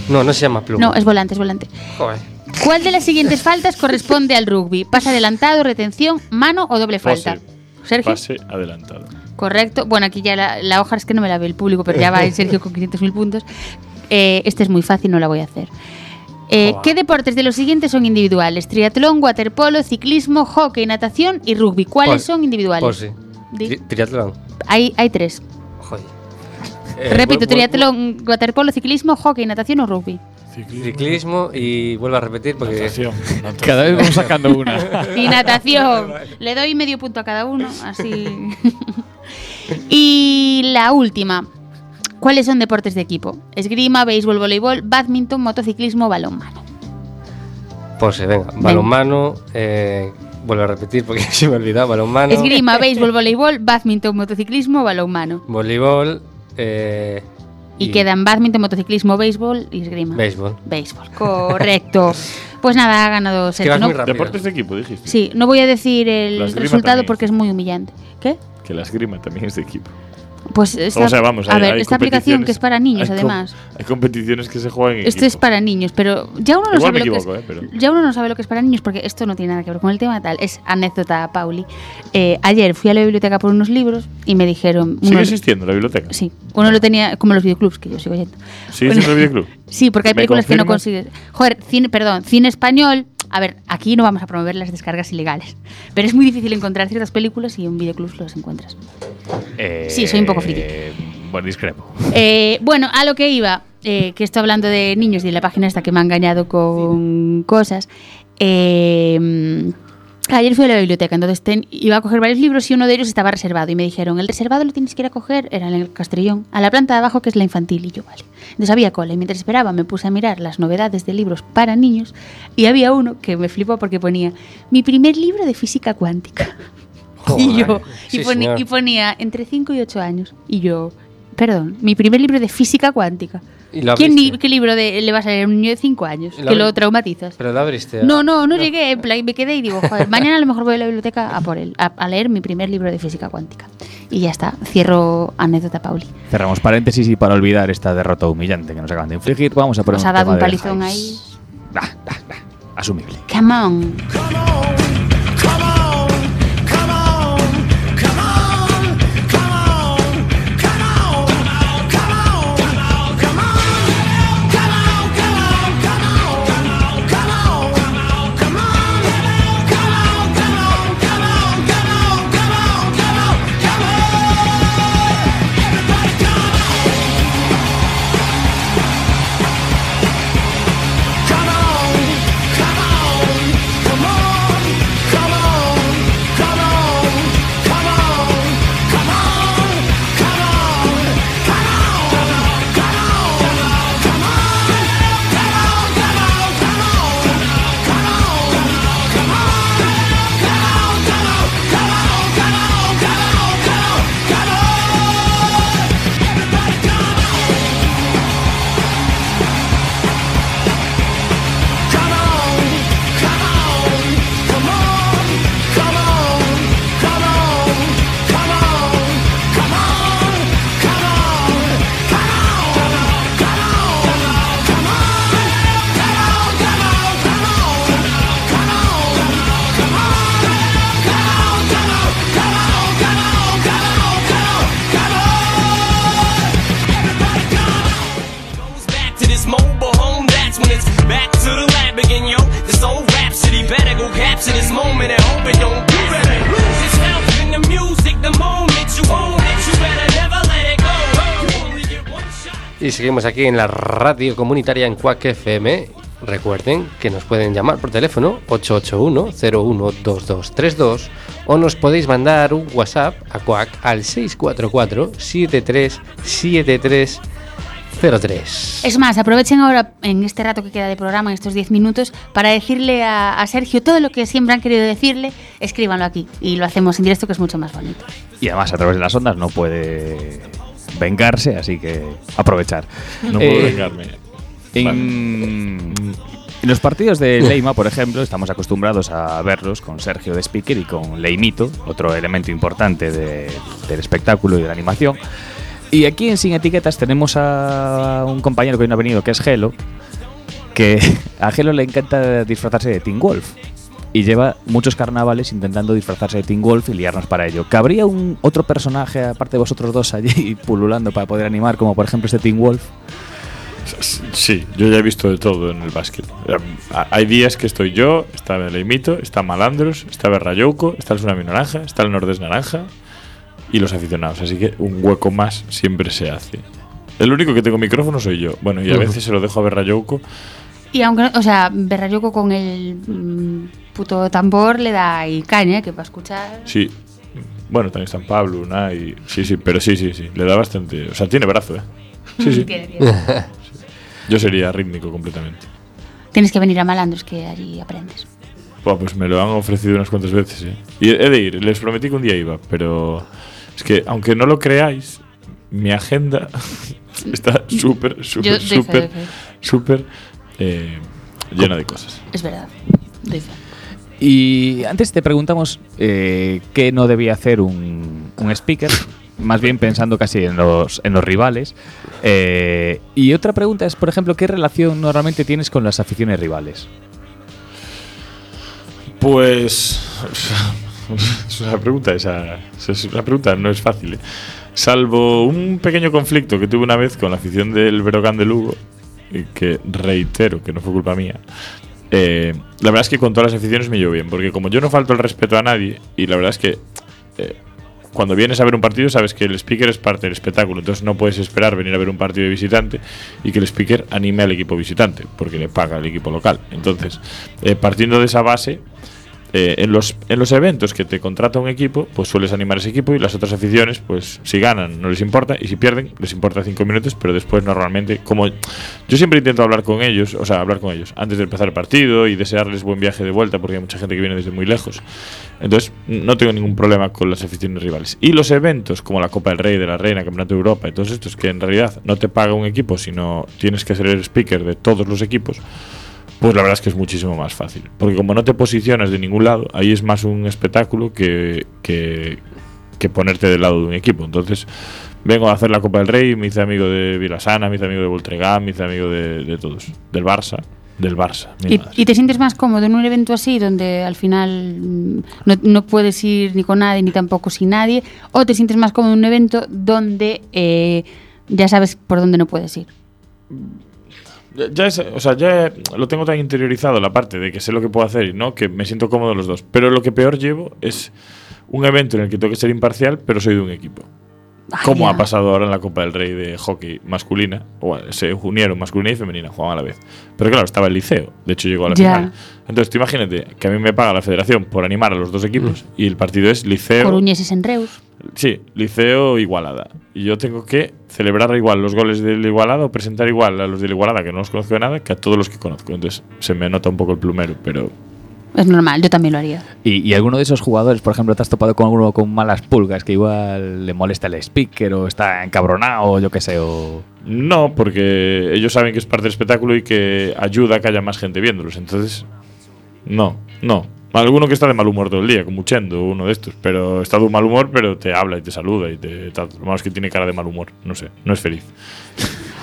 Speaker 3: No, no se llama pluma.
Speaker 6: No, es volante, es volante.
Speaker 3: Joder.
Speaker 6: ¿Cuál de las siguientes faltas corresponde al rugby? ¿Pase adelantado, retención, mano o doble falta? Sergio.
Speaker 8: Pase adelantado.
Speaker 6: Correcto. Bueno, aquí ya la, la hoja es que no me la ve el público, pero ya va el Sergio con 500.000 puntos. Eh, este es muy fácil, no la voy a hacer. Eh. ¿Qué deportes de los siguientes son individuales? Triatlón, waterpolo, ciclismo, hockey, natación y rugby. ¿Cuáles
Speaker 3: Pues-
Speaker 6: son individuales?
Speaker 3: Pues sí. Tri- Triatlón.
Speaker 6: Hay, hay tres.
Speaker 3: Joder. Eh,
Speaker 6: Repito,
Speaker 3: vu-
Speaker 6: triatlón, waterpolo, ciclismo, hockey, natación o rugby.
Speaker 3: Ciclismo y vuelvo a repetir porque.
Speaker 8: Natación. natación.
Speaker 7: Cada vez vamos sacando una.
Speaker 6: Y natación. Le doy medio punto a cada uno, así. Y la última. ¿Cuáles son deportes de equipo? Esgrima, béisbol, voleibol, badminton, motociclismo, balonmano.
Speaker 3: Pues sí, venga. Balonmano. Eh, vuelvo a repetir porque se me ha olvidado. Balonmano.
Speaker 6: Esgrima, béisbol, voleibol, badminton, motociclismo, balonmano.
Speaker 3: Voleibol. Eh,
Speaker 6: Y, quedan badminton, motociclismo, béisbol y esgrima.
Speaker 3: Béisbol.
Speaker 6: Béisbol, correcto. Pues nada, ha ganado Sergio.
Speaker 8: Deportes de equipo, dijiste.
Speaker 6: Sí, no voy a decir el resultado
Speaker 8: también.
Speaker 6: porque es muy humillante. ¿Qué?
Speaker 8: Que la esgrima también es de equipo.
Speaker 6: Pues esta,
Speaker 8: o sea, vamos,
Speaker 6: a ver,
Speaker 8: hay
Speaker 6: esta aplicación que es para niños,
Speaker 8: hay com-
Speaker 6: además.
Speaker 8: Hay competiciones que se juegan en
Speaker 6: Esto es para niños, pero ya uno no
Speaker 8: Igual
Speaker 6: sabe
Speaker 8: me
Speaker 6: lo
Speaker 8: equivoco,
Speaker 6: que
Speaker 8: eh,
Speaker 6: es.
Speaker 8: pero-
Speaker 6: Ya uno no sabe lo que es para niños porque esto no tiene nada que ver con el tema tal. Es anécdota, Pauli. Eh, ayer fui a la biblioteca por unos libros y me dijeron.
Speaker 8: ¿Sigue
Speaker 6: uno-
Speaker 8: existiendo la biblioteca?
Speaker 6: Sí, uno lo tenía como los videoclubs que yo sigo yendo.
Speaker 8: ¿Sigue
Speaker 6: Uno-
Speaker 8: siendo el videoclub?
Speaker 6: Sí, porque hay
Speaker 8: ¿Me
Speaker 6: películas que no consigues. Joder, cine, perdón, cine español. A ver, aquí no vamos a promover las descargas ilegales, pero es muy difícil encontrar ciertas películas y en videoclubs los encuentras. Sí, soy un poco friki.
Speaker 7: Eh, Bueno, discrepo.
Speaker 6: Eh, bueno, a lo que iba, eh, que estoy hablando de niños y de la página esta que me ha engañado con cosas. eh, ayer fui a la biblioteca, entonces ten- iba a coger varios libros y uno de ellos estaba reservado. Y me dijeron, el reservado lo tienes que ir a coger, era en el Castrillón, a la planta de abajo que es la infantil. Y yo, vale. Entonces había cola y mientras esperaba me puse a mirar las novedades de libros para niños y había uno que me flipó porque ponía, mi primer libro de física cuántica. y yo,
Speaker 3: Sí,
Speaker 6: y,
Speaker 3: señor.
Speaker 6: y ponía entre 5 y 8 años. Y yo, perdón, mi primer libro de física cuántica.
Speaker 3: ¿Y lo
Speaker 6: ¿Quién
Speaker 3: abriste?
Speaker 6: ni- ¿Qué libro de, le vas a leer a un niño de 5 años?
Speaker 3: ¿Y lo
Speaker 6: Que lo traumatizas.
Speaker 3: Pero lo abriste.
Speaker 6: No, no, no llegué, en plan, me quedé y digo, joder, mañana a lo mejor voy a la biblioteca a por él, a, a leer mi primer libro de física cuántica. Y ya está, cierro anécdota, Pauli.
Speaker 7: Cerramos paréntesis y para olvidar esta derrota humillante que nos acaban de infligir, vamos a poner
Speaker 6: Nos
Speaker 7: un
Speaker 6: ha dado
Speaker 7: tema
Speaker 6: un palizón ahí.
Speaker 7: Nah, nah, nah. Asumible.
Speaker 6: Come on.
Speaker 10: goes
Speaker 3: seguimos aquí en la radio comunitaria en Quack FM. Recuerden que nos pueden llamar por teléfono 881-012232 o nos podéis mandar un WhatsApp a Quack al 644-737303.
Speaker 6: Es más, aprovechen ahora en este rato que queda de programa, en estos 10 minutos, para decirle a, a Sergio todo lo que siempre han querido decirle, escríbanlo aquí y lo hacemos en directo que es mucho más bonito.
Speaker 7: Y además a través de las ondas no puede vengarse, así que aprovechar.
Speaker 8: No
Speaker 7: Eh,
Speaker 8: puedo vengarme.
Speaker 7: En, en los partidos de Leima, por ejemplo, estamos acostumbrados a verlos con Sergio de Speaker y con Leimito, otro elemento importante de- del espectáculo y de la animación. Y aquí en Sin Etiquetas tenemos a un compañero que hoy no ha venido, que es Gelo, que a Gelo le encanta disfrazarse de Teen Wolf. Y lleva muchos carnavales intentando disfrazarse de Teen Wolf y liarnos para ello. ¿Cabría un otro personaje, aparte de vosotros dos, allí pululando para poder animar, como por ejemplo este Teen Wolf?
Speaker 8: Sí, yo ya he visto de todo en el básquet. Eh, Hay días que estoy yo, está Leimito, está Malandros, está Berrayouco, está el Tsunami Naranja, está el Nordés Naranja y los aficionados. Así que un hueco más siempre se hace. El único que tengo micrófono soy yo. Bueno, y a veces se lo dejo a Berrayouco.
Speaker 6: Y aunque, o sea, Berrayuco con el mm, puto tambor le da y caña, que para escuchar.
Speaker 8: Sí. Bueno, también está Pablo, Unai. Sí, sí, pero sí, sí, sí. Le da bastante. O sea, tiene brazo, ¿eh? Sí, sí.
Speaker 6: Tiene, tiene.
Speaker 8: Yo sería rítmico completamente.
Speaker 6: Tienes que venir a Malandros que allí aprendes.
Speaker 8: Buah, pues me lo han ofrecido unas cuantas veces, ¿eh? Y he de ir, les prometí que un día iba, pero es que, aunque no lo creáis, mi agenda está súper, súper, súper, súper eh, llena de cosas.
Speaker 6: Es verdad. Fe.
Speaker 7: Y antes te preguntamos eh, qué no debía hacer un, un speaker, más bien pensando casi en los, en los rivales. Eh, y otra pregunta es, por ejemplo, ¿qué relación normalmente tienes con las aficiones rivales?
Speaker 8: Pues. Es una pregunta, esa. Es una pregunta, no es fácil. ¿eh? Salvo un pequeño conflicto que tuve una vez con la afición del Verogán de Lugo, que reitero que no fue culpa mía. eh, la verdad es que con todas las aficiones me llevo bien, porque como yo no falto el respeto a nadie, y la verdad es que eh, cuando vienes a ver un partido sabes que el speaker es parte del espectáculo, entonces no puedes esperar venir a ver un partido de visitante y que el speaker anime al equipo visitante, porque le paga el equipo local. Entonces, eh, partiendo de esa base, eh, en, los, en los eventos que te contrata un equipo, pues sueles animar a ese equipo y las otras aficiones, pues si ganan no les importa y si pierden les importa cinco minutos, pero después normalmente, como yo siempre intento hablar con ellos, o sea, hablar con ellos antes de empezar el partido y desearles buen viaje de vuelta porque hay mucha gente que viene desde muy lejos. Entonces, no tengo ningún problema con las aficiones rivales. Y los eventos como la Copa del Rey, de la Reina, Campeonato de Europa y todos estos que en realidad no te paga un equipo, sino tienes que ser el speaker de todos los equipos, pues la verdad es que es muchísimo más fácil. Porque como no te posicionas de ningún lado, ahí es más un espectáculo que, que, que ponerte del lado de un equipo. Entonces, vengo a hacer la Copa del Rey, me hice amigo de Vilasana, me hice amigo de Voltregán, me hice amigo de, de todos. Del Barça. Del Barça.
Speaker 6: ¿Y, te sientes más cómodo en un evento así, donde al final mm, no, no puedes ir ni con nadie ni tampoco sin nadie? ¿O te sientes más cómodo en un evento donde eh, ya sabes por dónde no puedes ir?
Speaker 8: Ya, es- o sea, ya lo tengo tan interiorizado la parte de que sé lo que puedo hacer y no, que me siento cómodo los dos. Pero lo que peor llevo es un evento en el que tengo que ser imparcial, pero soy de un equipo. Como
Speaker 6: Vaya.
Speaker 8: ha pasado ahora en la Copa del Rey de hockey masculina, o bueno, se unieron masculina y femenina, jugaban a la vez. Pero claro, estaba el liceo, de hecho llegó a la
Speaker 6: Ya.
Speaker 8: final. Entonces, tú imagínate que a mí me paga la federación por animar a los dos equipos y el partido es liceo.
Speaker 6: Coruñeses en Reus.
Speaker 8: Sí, Liceo Igualada. Y yo tengo que celebrar igual los goles del Igualada o presentar igual a los del Igualada, que no los conozco de nada, que a todos los que conozco. Entonces se me nota un poco el plumero, pero
Speaker 6: Es normal, yo también lo haría.
Speaker 7: Y, y alguno de esos jugadores, por ejemplo, te has topado con alguno con malas pulgas que igual le molesta el speaker o está encabronado o yo qué sé, o...
Speaker 8: no, porque ellos saben que es parte del espectáculo y que ayuda a que haya más gente viéndolos. Entonces, no, no. Alguno que está de mal humor todo el día, como Chendo, uno de estos, pero está de un mal humor, pero te habla y te saluda y te tal. Lo malo es que tiene cara de mal humor, no sé, no es feliz.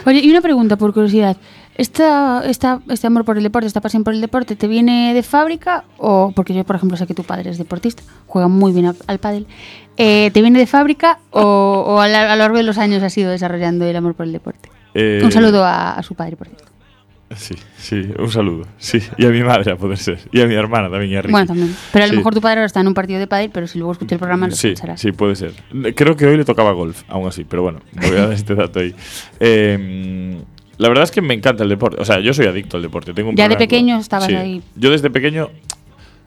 Speaker 6: Oye, y una pregunta por curiosidad. ¿Esta, esta, ¿Este amor por el deporte, esta pasión por el deporte, te viene de fábrica? O, porque yo, por ejemplo, sé que tu padre es deportista, juega muy bien al, al pádel. Eh, ¿Te viene de fábrica o, o a, la- a lo largo de los años has ido desarrollando el amor por el deporte?
Speaker 8: Eh,
Speaker 6: Un saludo a, a su padre, por cierto.
Speaker 8: Sí, sí, un saludo. Sí, y a mi madre a poder ser. Y a mi hermana también, y a Ricky.
Speaker 6: Bueno, también. Pero a lo
Speaker 8: Sí.
Speaker 6: mejor tu padre ahora está en un partido de pádel, pero si luego escucha el programa lo
Speaker 8: Sí,
Speaker 6: escuchará.
Speaker 8: sí, puede ser. Creo que hoy le tocaba golf, aún así, pero bueno, me voy a dar este dato ahí. Eh, la verdad es que me encanta el deporte. O sea, yo soy adicto al deporte. Tengo un
Speaker 6: Ya de pequeño estabas
Speaker 8: Sí.
Speaker 6: ahí.
Speaker 8: Yo desde pequeño.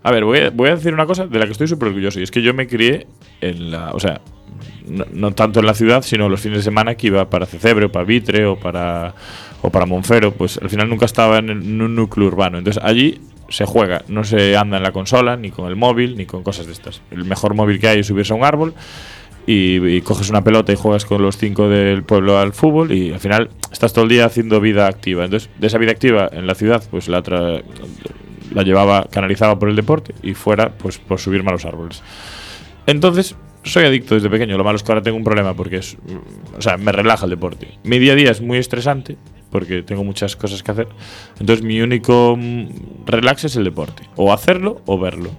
Speaker 8: A ver, voy a, voy a decir una cosa de la que estoy súper orgulloso. Y es que yo me crié en la. O sea, no, no tanto en la ciudad, sino los fines de semana que iba para Cecebre o para Vitre o para, o para Monfero. Pues al final nunca estaba en, el- en un núcleo urbano. Entonces allí se juega, no se anda en la consola, ni con el móvil, ni con cosas de estas. El mejor móvil que hay es subirse a un árbol y, y coges una pelota y juegas con los cinco del pueblo al fútbol y al final estás todo el día haciendo vida activa. Entonces, de esa vida activa en la ciudad, pues la, tra- la llevaba, canalizaba por el deporte y fuera, pues por subirme a los árboles. Entonces, soy adicto desde pequeño. Lo malo es que ahora tengo un problema porque es, o sea, me relaja el deporte. Mi día a día es muy estresante porque tengo muchas cosas que hacer. Entonces, mi único mm, relax es el deporte. O hacerlo o verlo.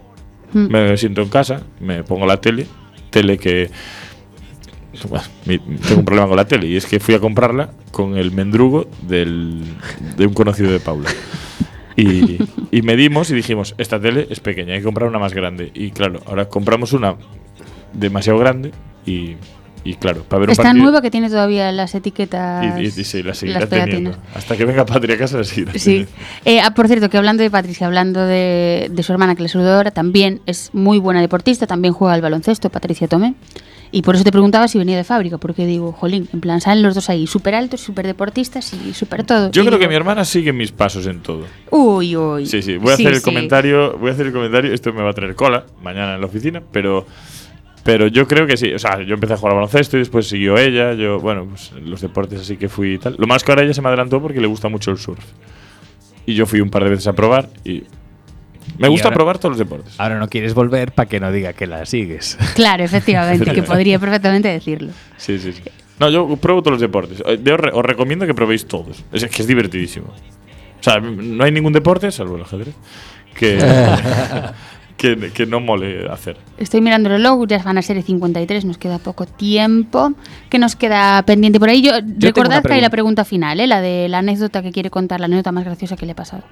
Speaker 6: Mm.
Speaker 8: Me siento en casa, me pongo la tele, tele que tengo un problema con la tele y es que fui a comprarla con el mendrugo del, de un conocido de Paula. Y, y medimos y dijimos, esta tele es pequeña, hay que comprar una más grande. Y claro, ahora compramos una demasiado grande y, y claro, para ver un
Speaker 6: Está
Speaker 8: partido...
Speaker 6: nueva que tiene todavía las etiquetas.
Speaker 8: Y, y- y sí, la seguirá
Speaker 6: las
Speaker 8: teniendo. Hasta que venga Patria a casa la seguirá
Speaker 6: Sí. Eh, ah, por cierto, que hablando de Patricia, hablando de, de su hermana que la saludó ahora, también es muy buena deportista, también juega al baloncesto, Patricia Tomé. Y por eso te preguntaba si venía de fábrica, porque digo, jolín, en plan, salen los dos ahí, súper altos, súper deportistas y súper todo.
Speaker 8: Yo
Speaker 6: Y
Speaker 8: creo que
Speaker 6: digo,
Speaker 8: mi hermana sigue mis pasos en todo.
Speaker 6: Uy, uy.
Speaker 8: Sí, sí, voy a
Speaker 6: Sí,
Speaker 8: hacer el
Speaker 6: sí.
Speaker 8: comentario, voy a hacer el comentario, esto me va a traer cola mañana en la oficina, pero pero yo creo que sí, o sea, yo empecé a jugar al baloncesto y después siguió ella, yo, bueno, pues los deportes así que fui y tal. Lo más que ahora ella se me adelantó porque le gusta mucho el surf. Y yo fui un par de veces a probar y me
Speaker 7: Y
Speaker 8: gusta
Speaker 7: ahora-
Speaker 8: probar todos los deportes.
Speaker 7: Ahora no quieres volver para que no diga que la sigues.
Speaker 6: Claro, efectivamente, que podría perfectamente decirlo.
Speaker 8: Sí, sí, sí. No, yo pruebo todos los deportes. Eh, Yo re- os recomiendo que probéis todos. Es que es divertidísimo. O sea, no hay ningún deporte, salvo el ajedrez, que, que, que no mole hacer.
Speaker 6: Estoy mirando el reloj, ya van a ser 53, nos queda poco tiempo. ¿Qué nos queda pendiente por ahí? Yo, recordad
Speaker 7: una
Speaker 6: que hay la
Speaker 7: pregunta.
Speaker 6: final, ¿eh? la de la anécdota que quiere contar, la anécdota más graciosa que le ha pasado.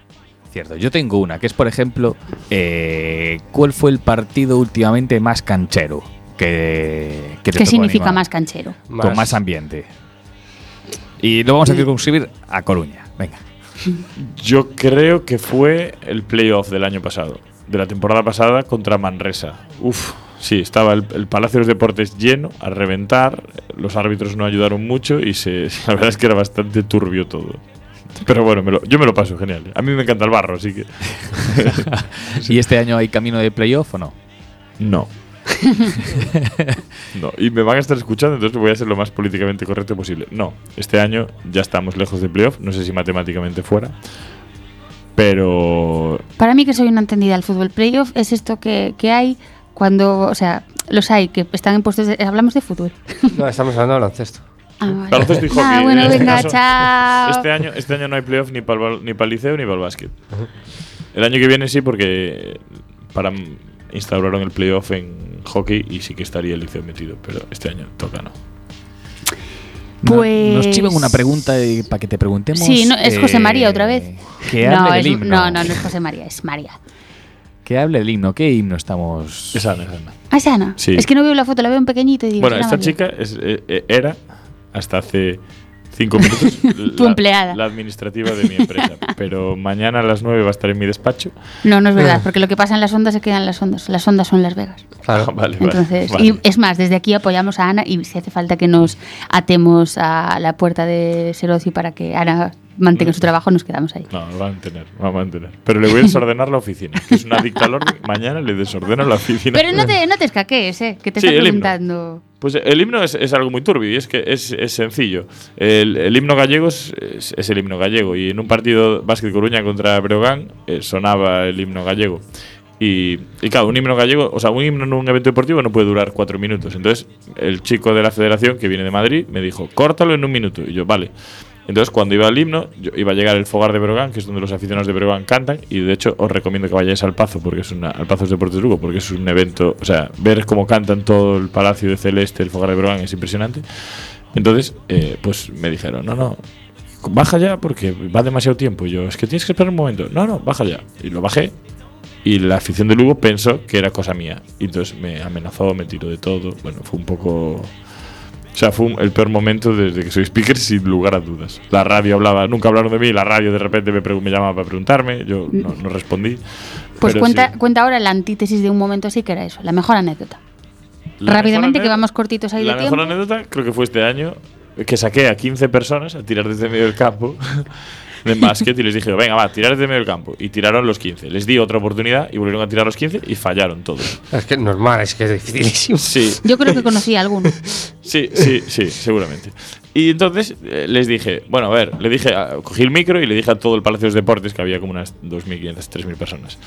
Speaker 7: Cierto, yo tengo una, que es, por ejemplo, eh, ¿cuál fue el partido últimamente más canchero? Que, que te
Speaker 6: ¿Qué significa
Speaker 7: animar?
Speaker 6: más canchero?
Speaker 7: Con más ambiente. Y lo vamos a circunscribir a Coruña. Venga.
Speaker 8: Yo creo que fue el playoff del año pasado, de la temporada pasada contra Manresa. Uf, sí, estaba el, el Palacio de los Deportes lleno, a reventar, los árbitros no ayudaron mucho y se, la verdad es que era bastante turbio todo. Pero bueno, me lo- yo me lo paso genial. A mí me encanta el barro, así que...
Speaker 7: ¿Y este año hay camino de playoff o no?
Speaker 8: No. no, y me van a estar escuchando, entonces voy a ser lo más políticamente correcto posible. No, este año ya estamos lejos de playoff, no sé si matemáticamente fuera, pero
Speaker 6: Para mí, que soy una entendida al fútbol playoff, es esto que, que hay cuando, o sea, los hay que están en puestos de, Hablamos de fútbol.
Speaker 3: No, estamos hablando de baloncesto.
Speaker 6: Ah, vale.
Speaker 8: baloncesto y hockey.
Speaker 6: Ah, bueno,
Speaker 8: en este
Speaker 6: venga,
Speaker 8: caso.
Speaker 6: chao.
Speaker 8: Este año, este año no hay playoff ni para el, ni para el liceo ni para el básquet. El año que viene sí, porque para instauraron el playoff en hockey y sí que estaría el liceo metido, pero este año toca no.
Speaker 7: No-
Speaker 6: Pues-
Speaker 7: Nos chivan una pregunta y- para que te preguntemos.
Speaker 6: Sí, no, es José
Speaker 7: eh,
Speaker 6: María otra vez.
Speaker 7: Que
Speaker 6: no,
Speaker 7: hable
Speaker 6: es-
Speaker 7: del himno.
Speaker 6: no, no, no es José María, es María.
Speaker 7: Que hable del himno. ¿Qué himno estamos...?
Speaker 8: Es Ana, es Ana.
Speaker 6: Ah, es Ana.
Speaker 8: Sí.
Speaker 6: Es que no veo la foto, la veo en pequeñito y digo.
Speaker 8: Bueno,
Speaker 6: "Será
Speaker 8: esta
Speaker 6: María".
Speaker 8: chica es, eh, eh, era, hasta hace cinco minutos,
Speaker 6: Tu empleada.
Speaker 8: la administrativa de mi empresa. Pero mañana a las 9 va a estar en mi despacho.
Speaker 6: No, no es verdad, porque lo que pasa en las ondas se queda en las ondas. Las ondas son Las Vegas.
Speaker 8: Ah, vale, vale,
Speaker 6: Entonces,
Speaker 8: vale.
Speaker 6: y es más, desde aquí apoyamos a Ana y si hace falta que nos atemos a la puerta de Seroci para que Ana mantenga su trabajo, nos quedamos ahí.
Speaker 8: No, lo va a mantener, lo va a mantener. Pero le voy a desordenar la oficina, que es una dicta al orden. Mañana le desordeno la oficina.
Speaker 6: Pero no te, no te escaquees, ¿eh? Que te
Speaker 8: Sí,
Speaker 6: está preguntando.
Speaker 8: Pues el himno es, es algo muy turbio y es que es, es sencillo. El, el himno gallego es, es- es el himno gallego y en un partido Básquet Coruña contra Breogán eh, sonaba el himno gallego. Y, y claro, un himno gallego, o sea, un himno en un evento deportivo no puede durar cuatro minutos. Entonces, el chico de la federación que viene de Madrid me dijo, córtalo en un minuto. Y yo, vale. Entonces, cuando iba al himno, yo iba a llegar el Fogar de Breogán, que es donde los aficionados de Breogán cantan, y de hecho os recomiendo que vayáis al Pazo, porque es una, al Pazos Deportes Lugo, porque es un evento, o sea, ver cómo cantan todo el Palacio de Celeste, el Fogar de Breogán, es impresionante. Entonces, eh, pues me dijeron, no, no, baja ya porque va demasiado tiempo. Y yo, es que tienes que esperar un momento. No, no, baja ya. Y lo bajé. Y la afición de Lugo pensó que era cosa mía. Y entonces me amenazó, me tiró de todo. Bueno, fue un poco. O sea, fue el peor momento desde que soy speaker, sin lugar a dudas. La radio hablaba, nunca hablaron de mí, la radio de repente me, me llamaba para preguntarme, yo no, no respondí.
Speaker 6: Pues cuenta,
Speaker 8: sí.
Speaker 6: cuenta ahora la antítesis de un momento así que era eso, la mejor anécdota.
Speaker 8: La
Speaker 6: Rápidamente,
Speaker 8: mejor
Speaker 6: que vamos cortitos ahí
Speaker 8: La
Speaker 6: de
Speaker 8: mejor
Speaker 6: tiempo.
Speaker 8: anécdota creo que fue este año que saqué a 15 personas a tirar desde medio del campo de básquet y les dije, venga, va, tirar desde medio del campo. Y tiraron los 15. Les di otra oportunidad y volvieron a tirar los 15 y fallaron todos.
Speaker 3: Es que normal, es que es dificilísimo.
Speaker 8: Sí,
Speaker 6: Yo creo que conocí a alguno.
Speaker 8: sí, sí, sí, seguramente. Y entonces eh, les dije, bueno, a ver, le dije, a- cogí el micro y le dije a todo el Palacio de los Deportes, que había como unas 2.500, 3.000 personas.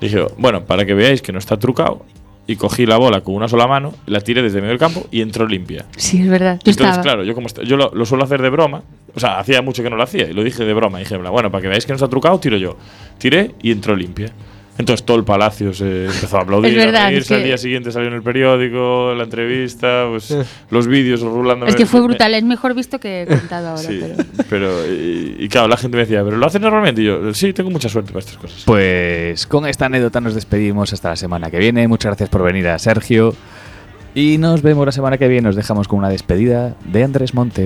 Speaker 8: Le dije, bueno, para que veáis que no está trucado. Y cogí la bola con una sola mano, la tiré desde medio del campo y entró limpia.
Speaker 6: Sí, es verdad.
Speaker 8: Entonces,
Speaker 6: estaba.
Speaker 8: claro, yo como yo lo, lo suelo hacer de broma. O sea, hacía mucho que no lo hacía y lo dije de broma. Dije, bueno, para que veáis que no está trucado, tiro yo. Tiré y entró limpia. Entonces todo el palacio se empezó a aplaudir.
Speaker 6: Es verdad,
Speaker 8: a
Speaker 6: es
Speaker 8: reírse.
Speaker 6: que-
Speaker 8: Al día siguiente salió en el periódico, la entrevista, pues, los vídeos rulando.
Speaker 6: Es que fue brutal, es mejor visto que contado ahora.
Speaker 8: Sí,
Speaker 6: pero-
Speaker 8: pero, y, y claro, la gente me decía, ¿pero lo haces normalmente? Y yo, sí, tengo mucha suerte para estas cosas.
Speaker 7: Pues con esta anécdota nos despedimos hasta la semana que viene. Muchas gracias por venir a Sergio. Y nos vemos la semana que viene. Nos dejamos con una despedida de Andrés Montes.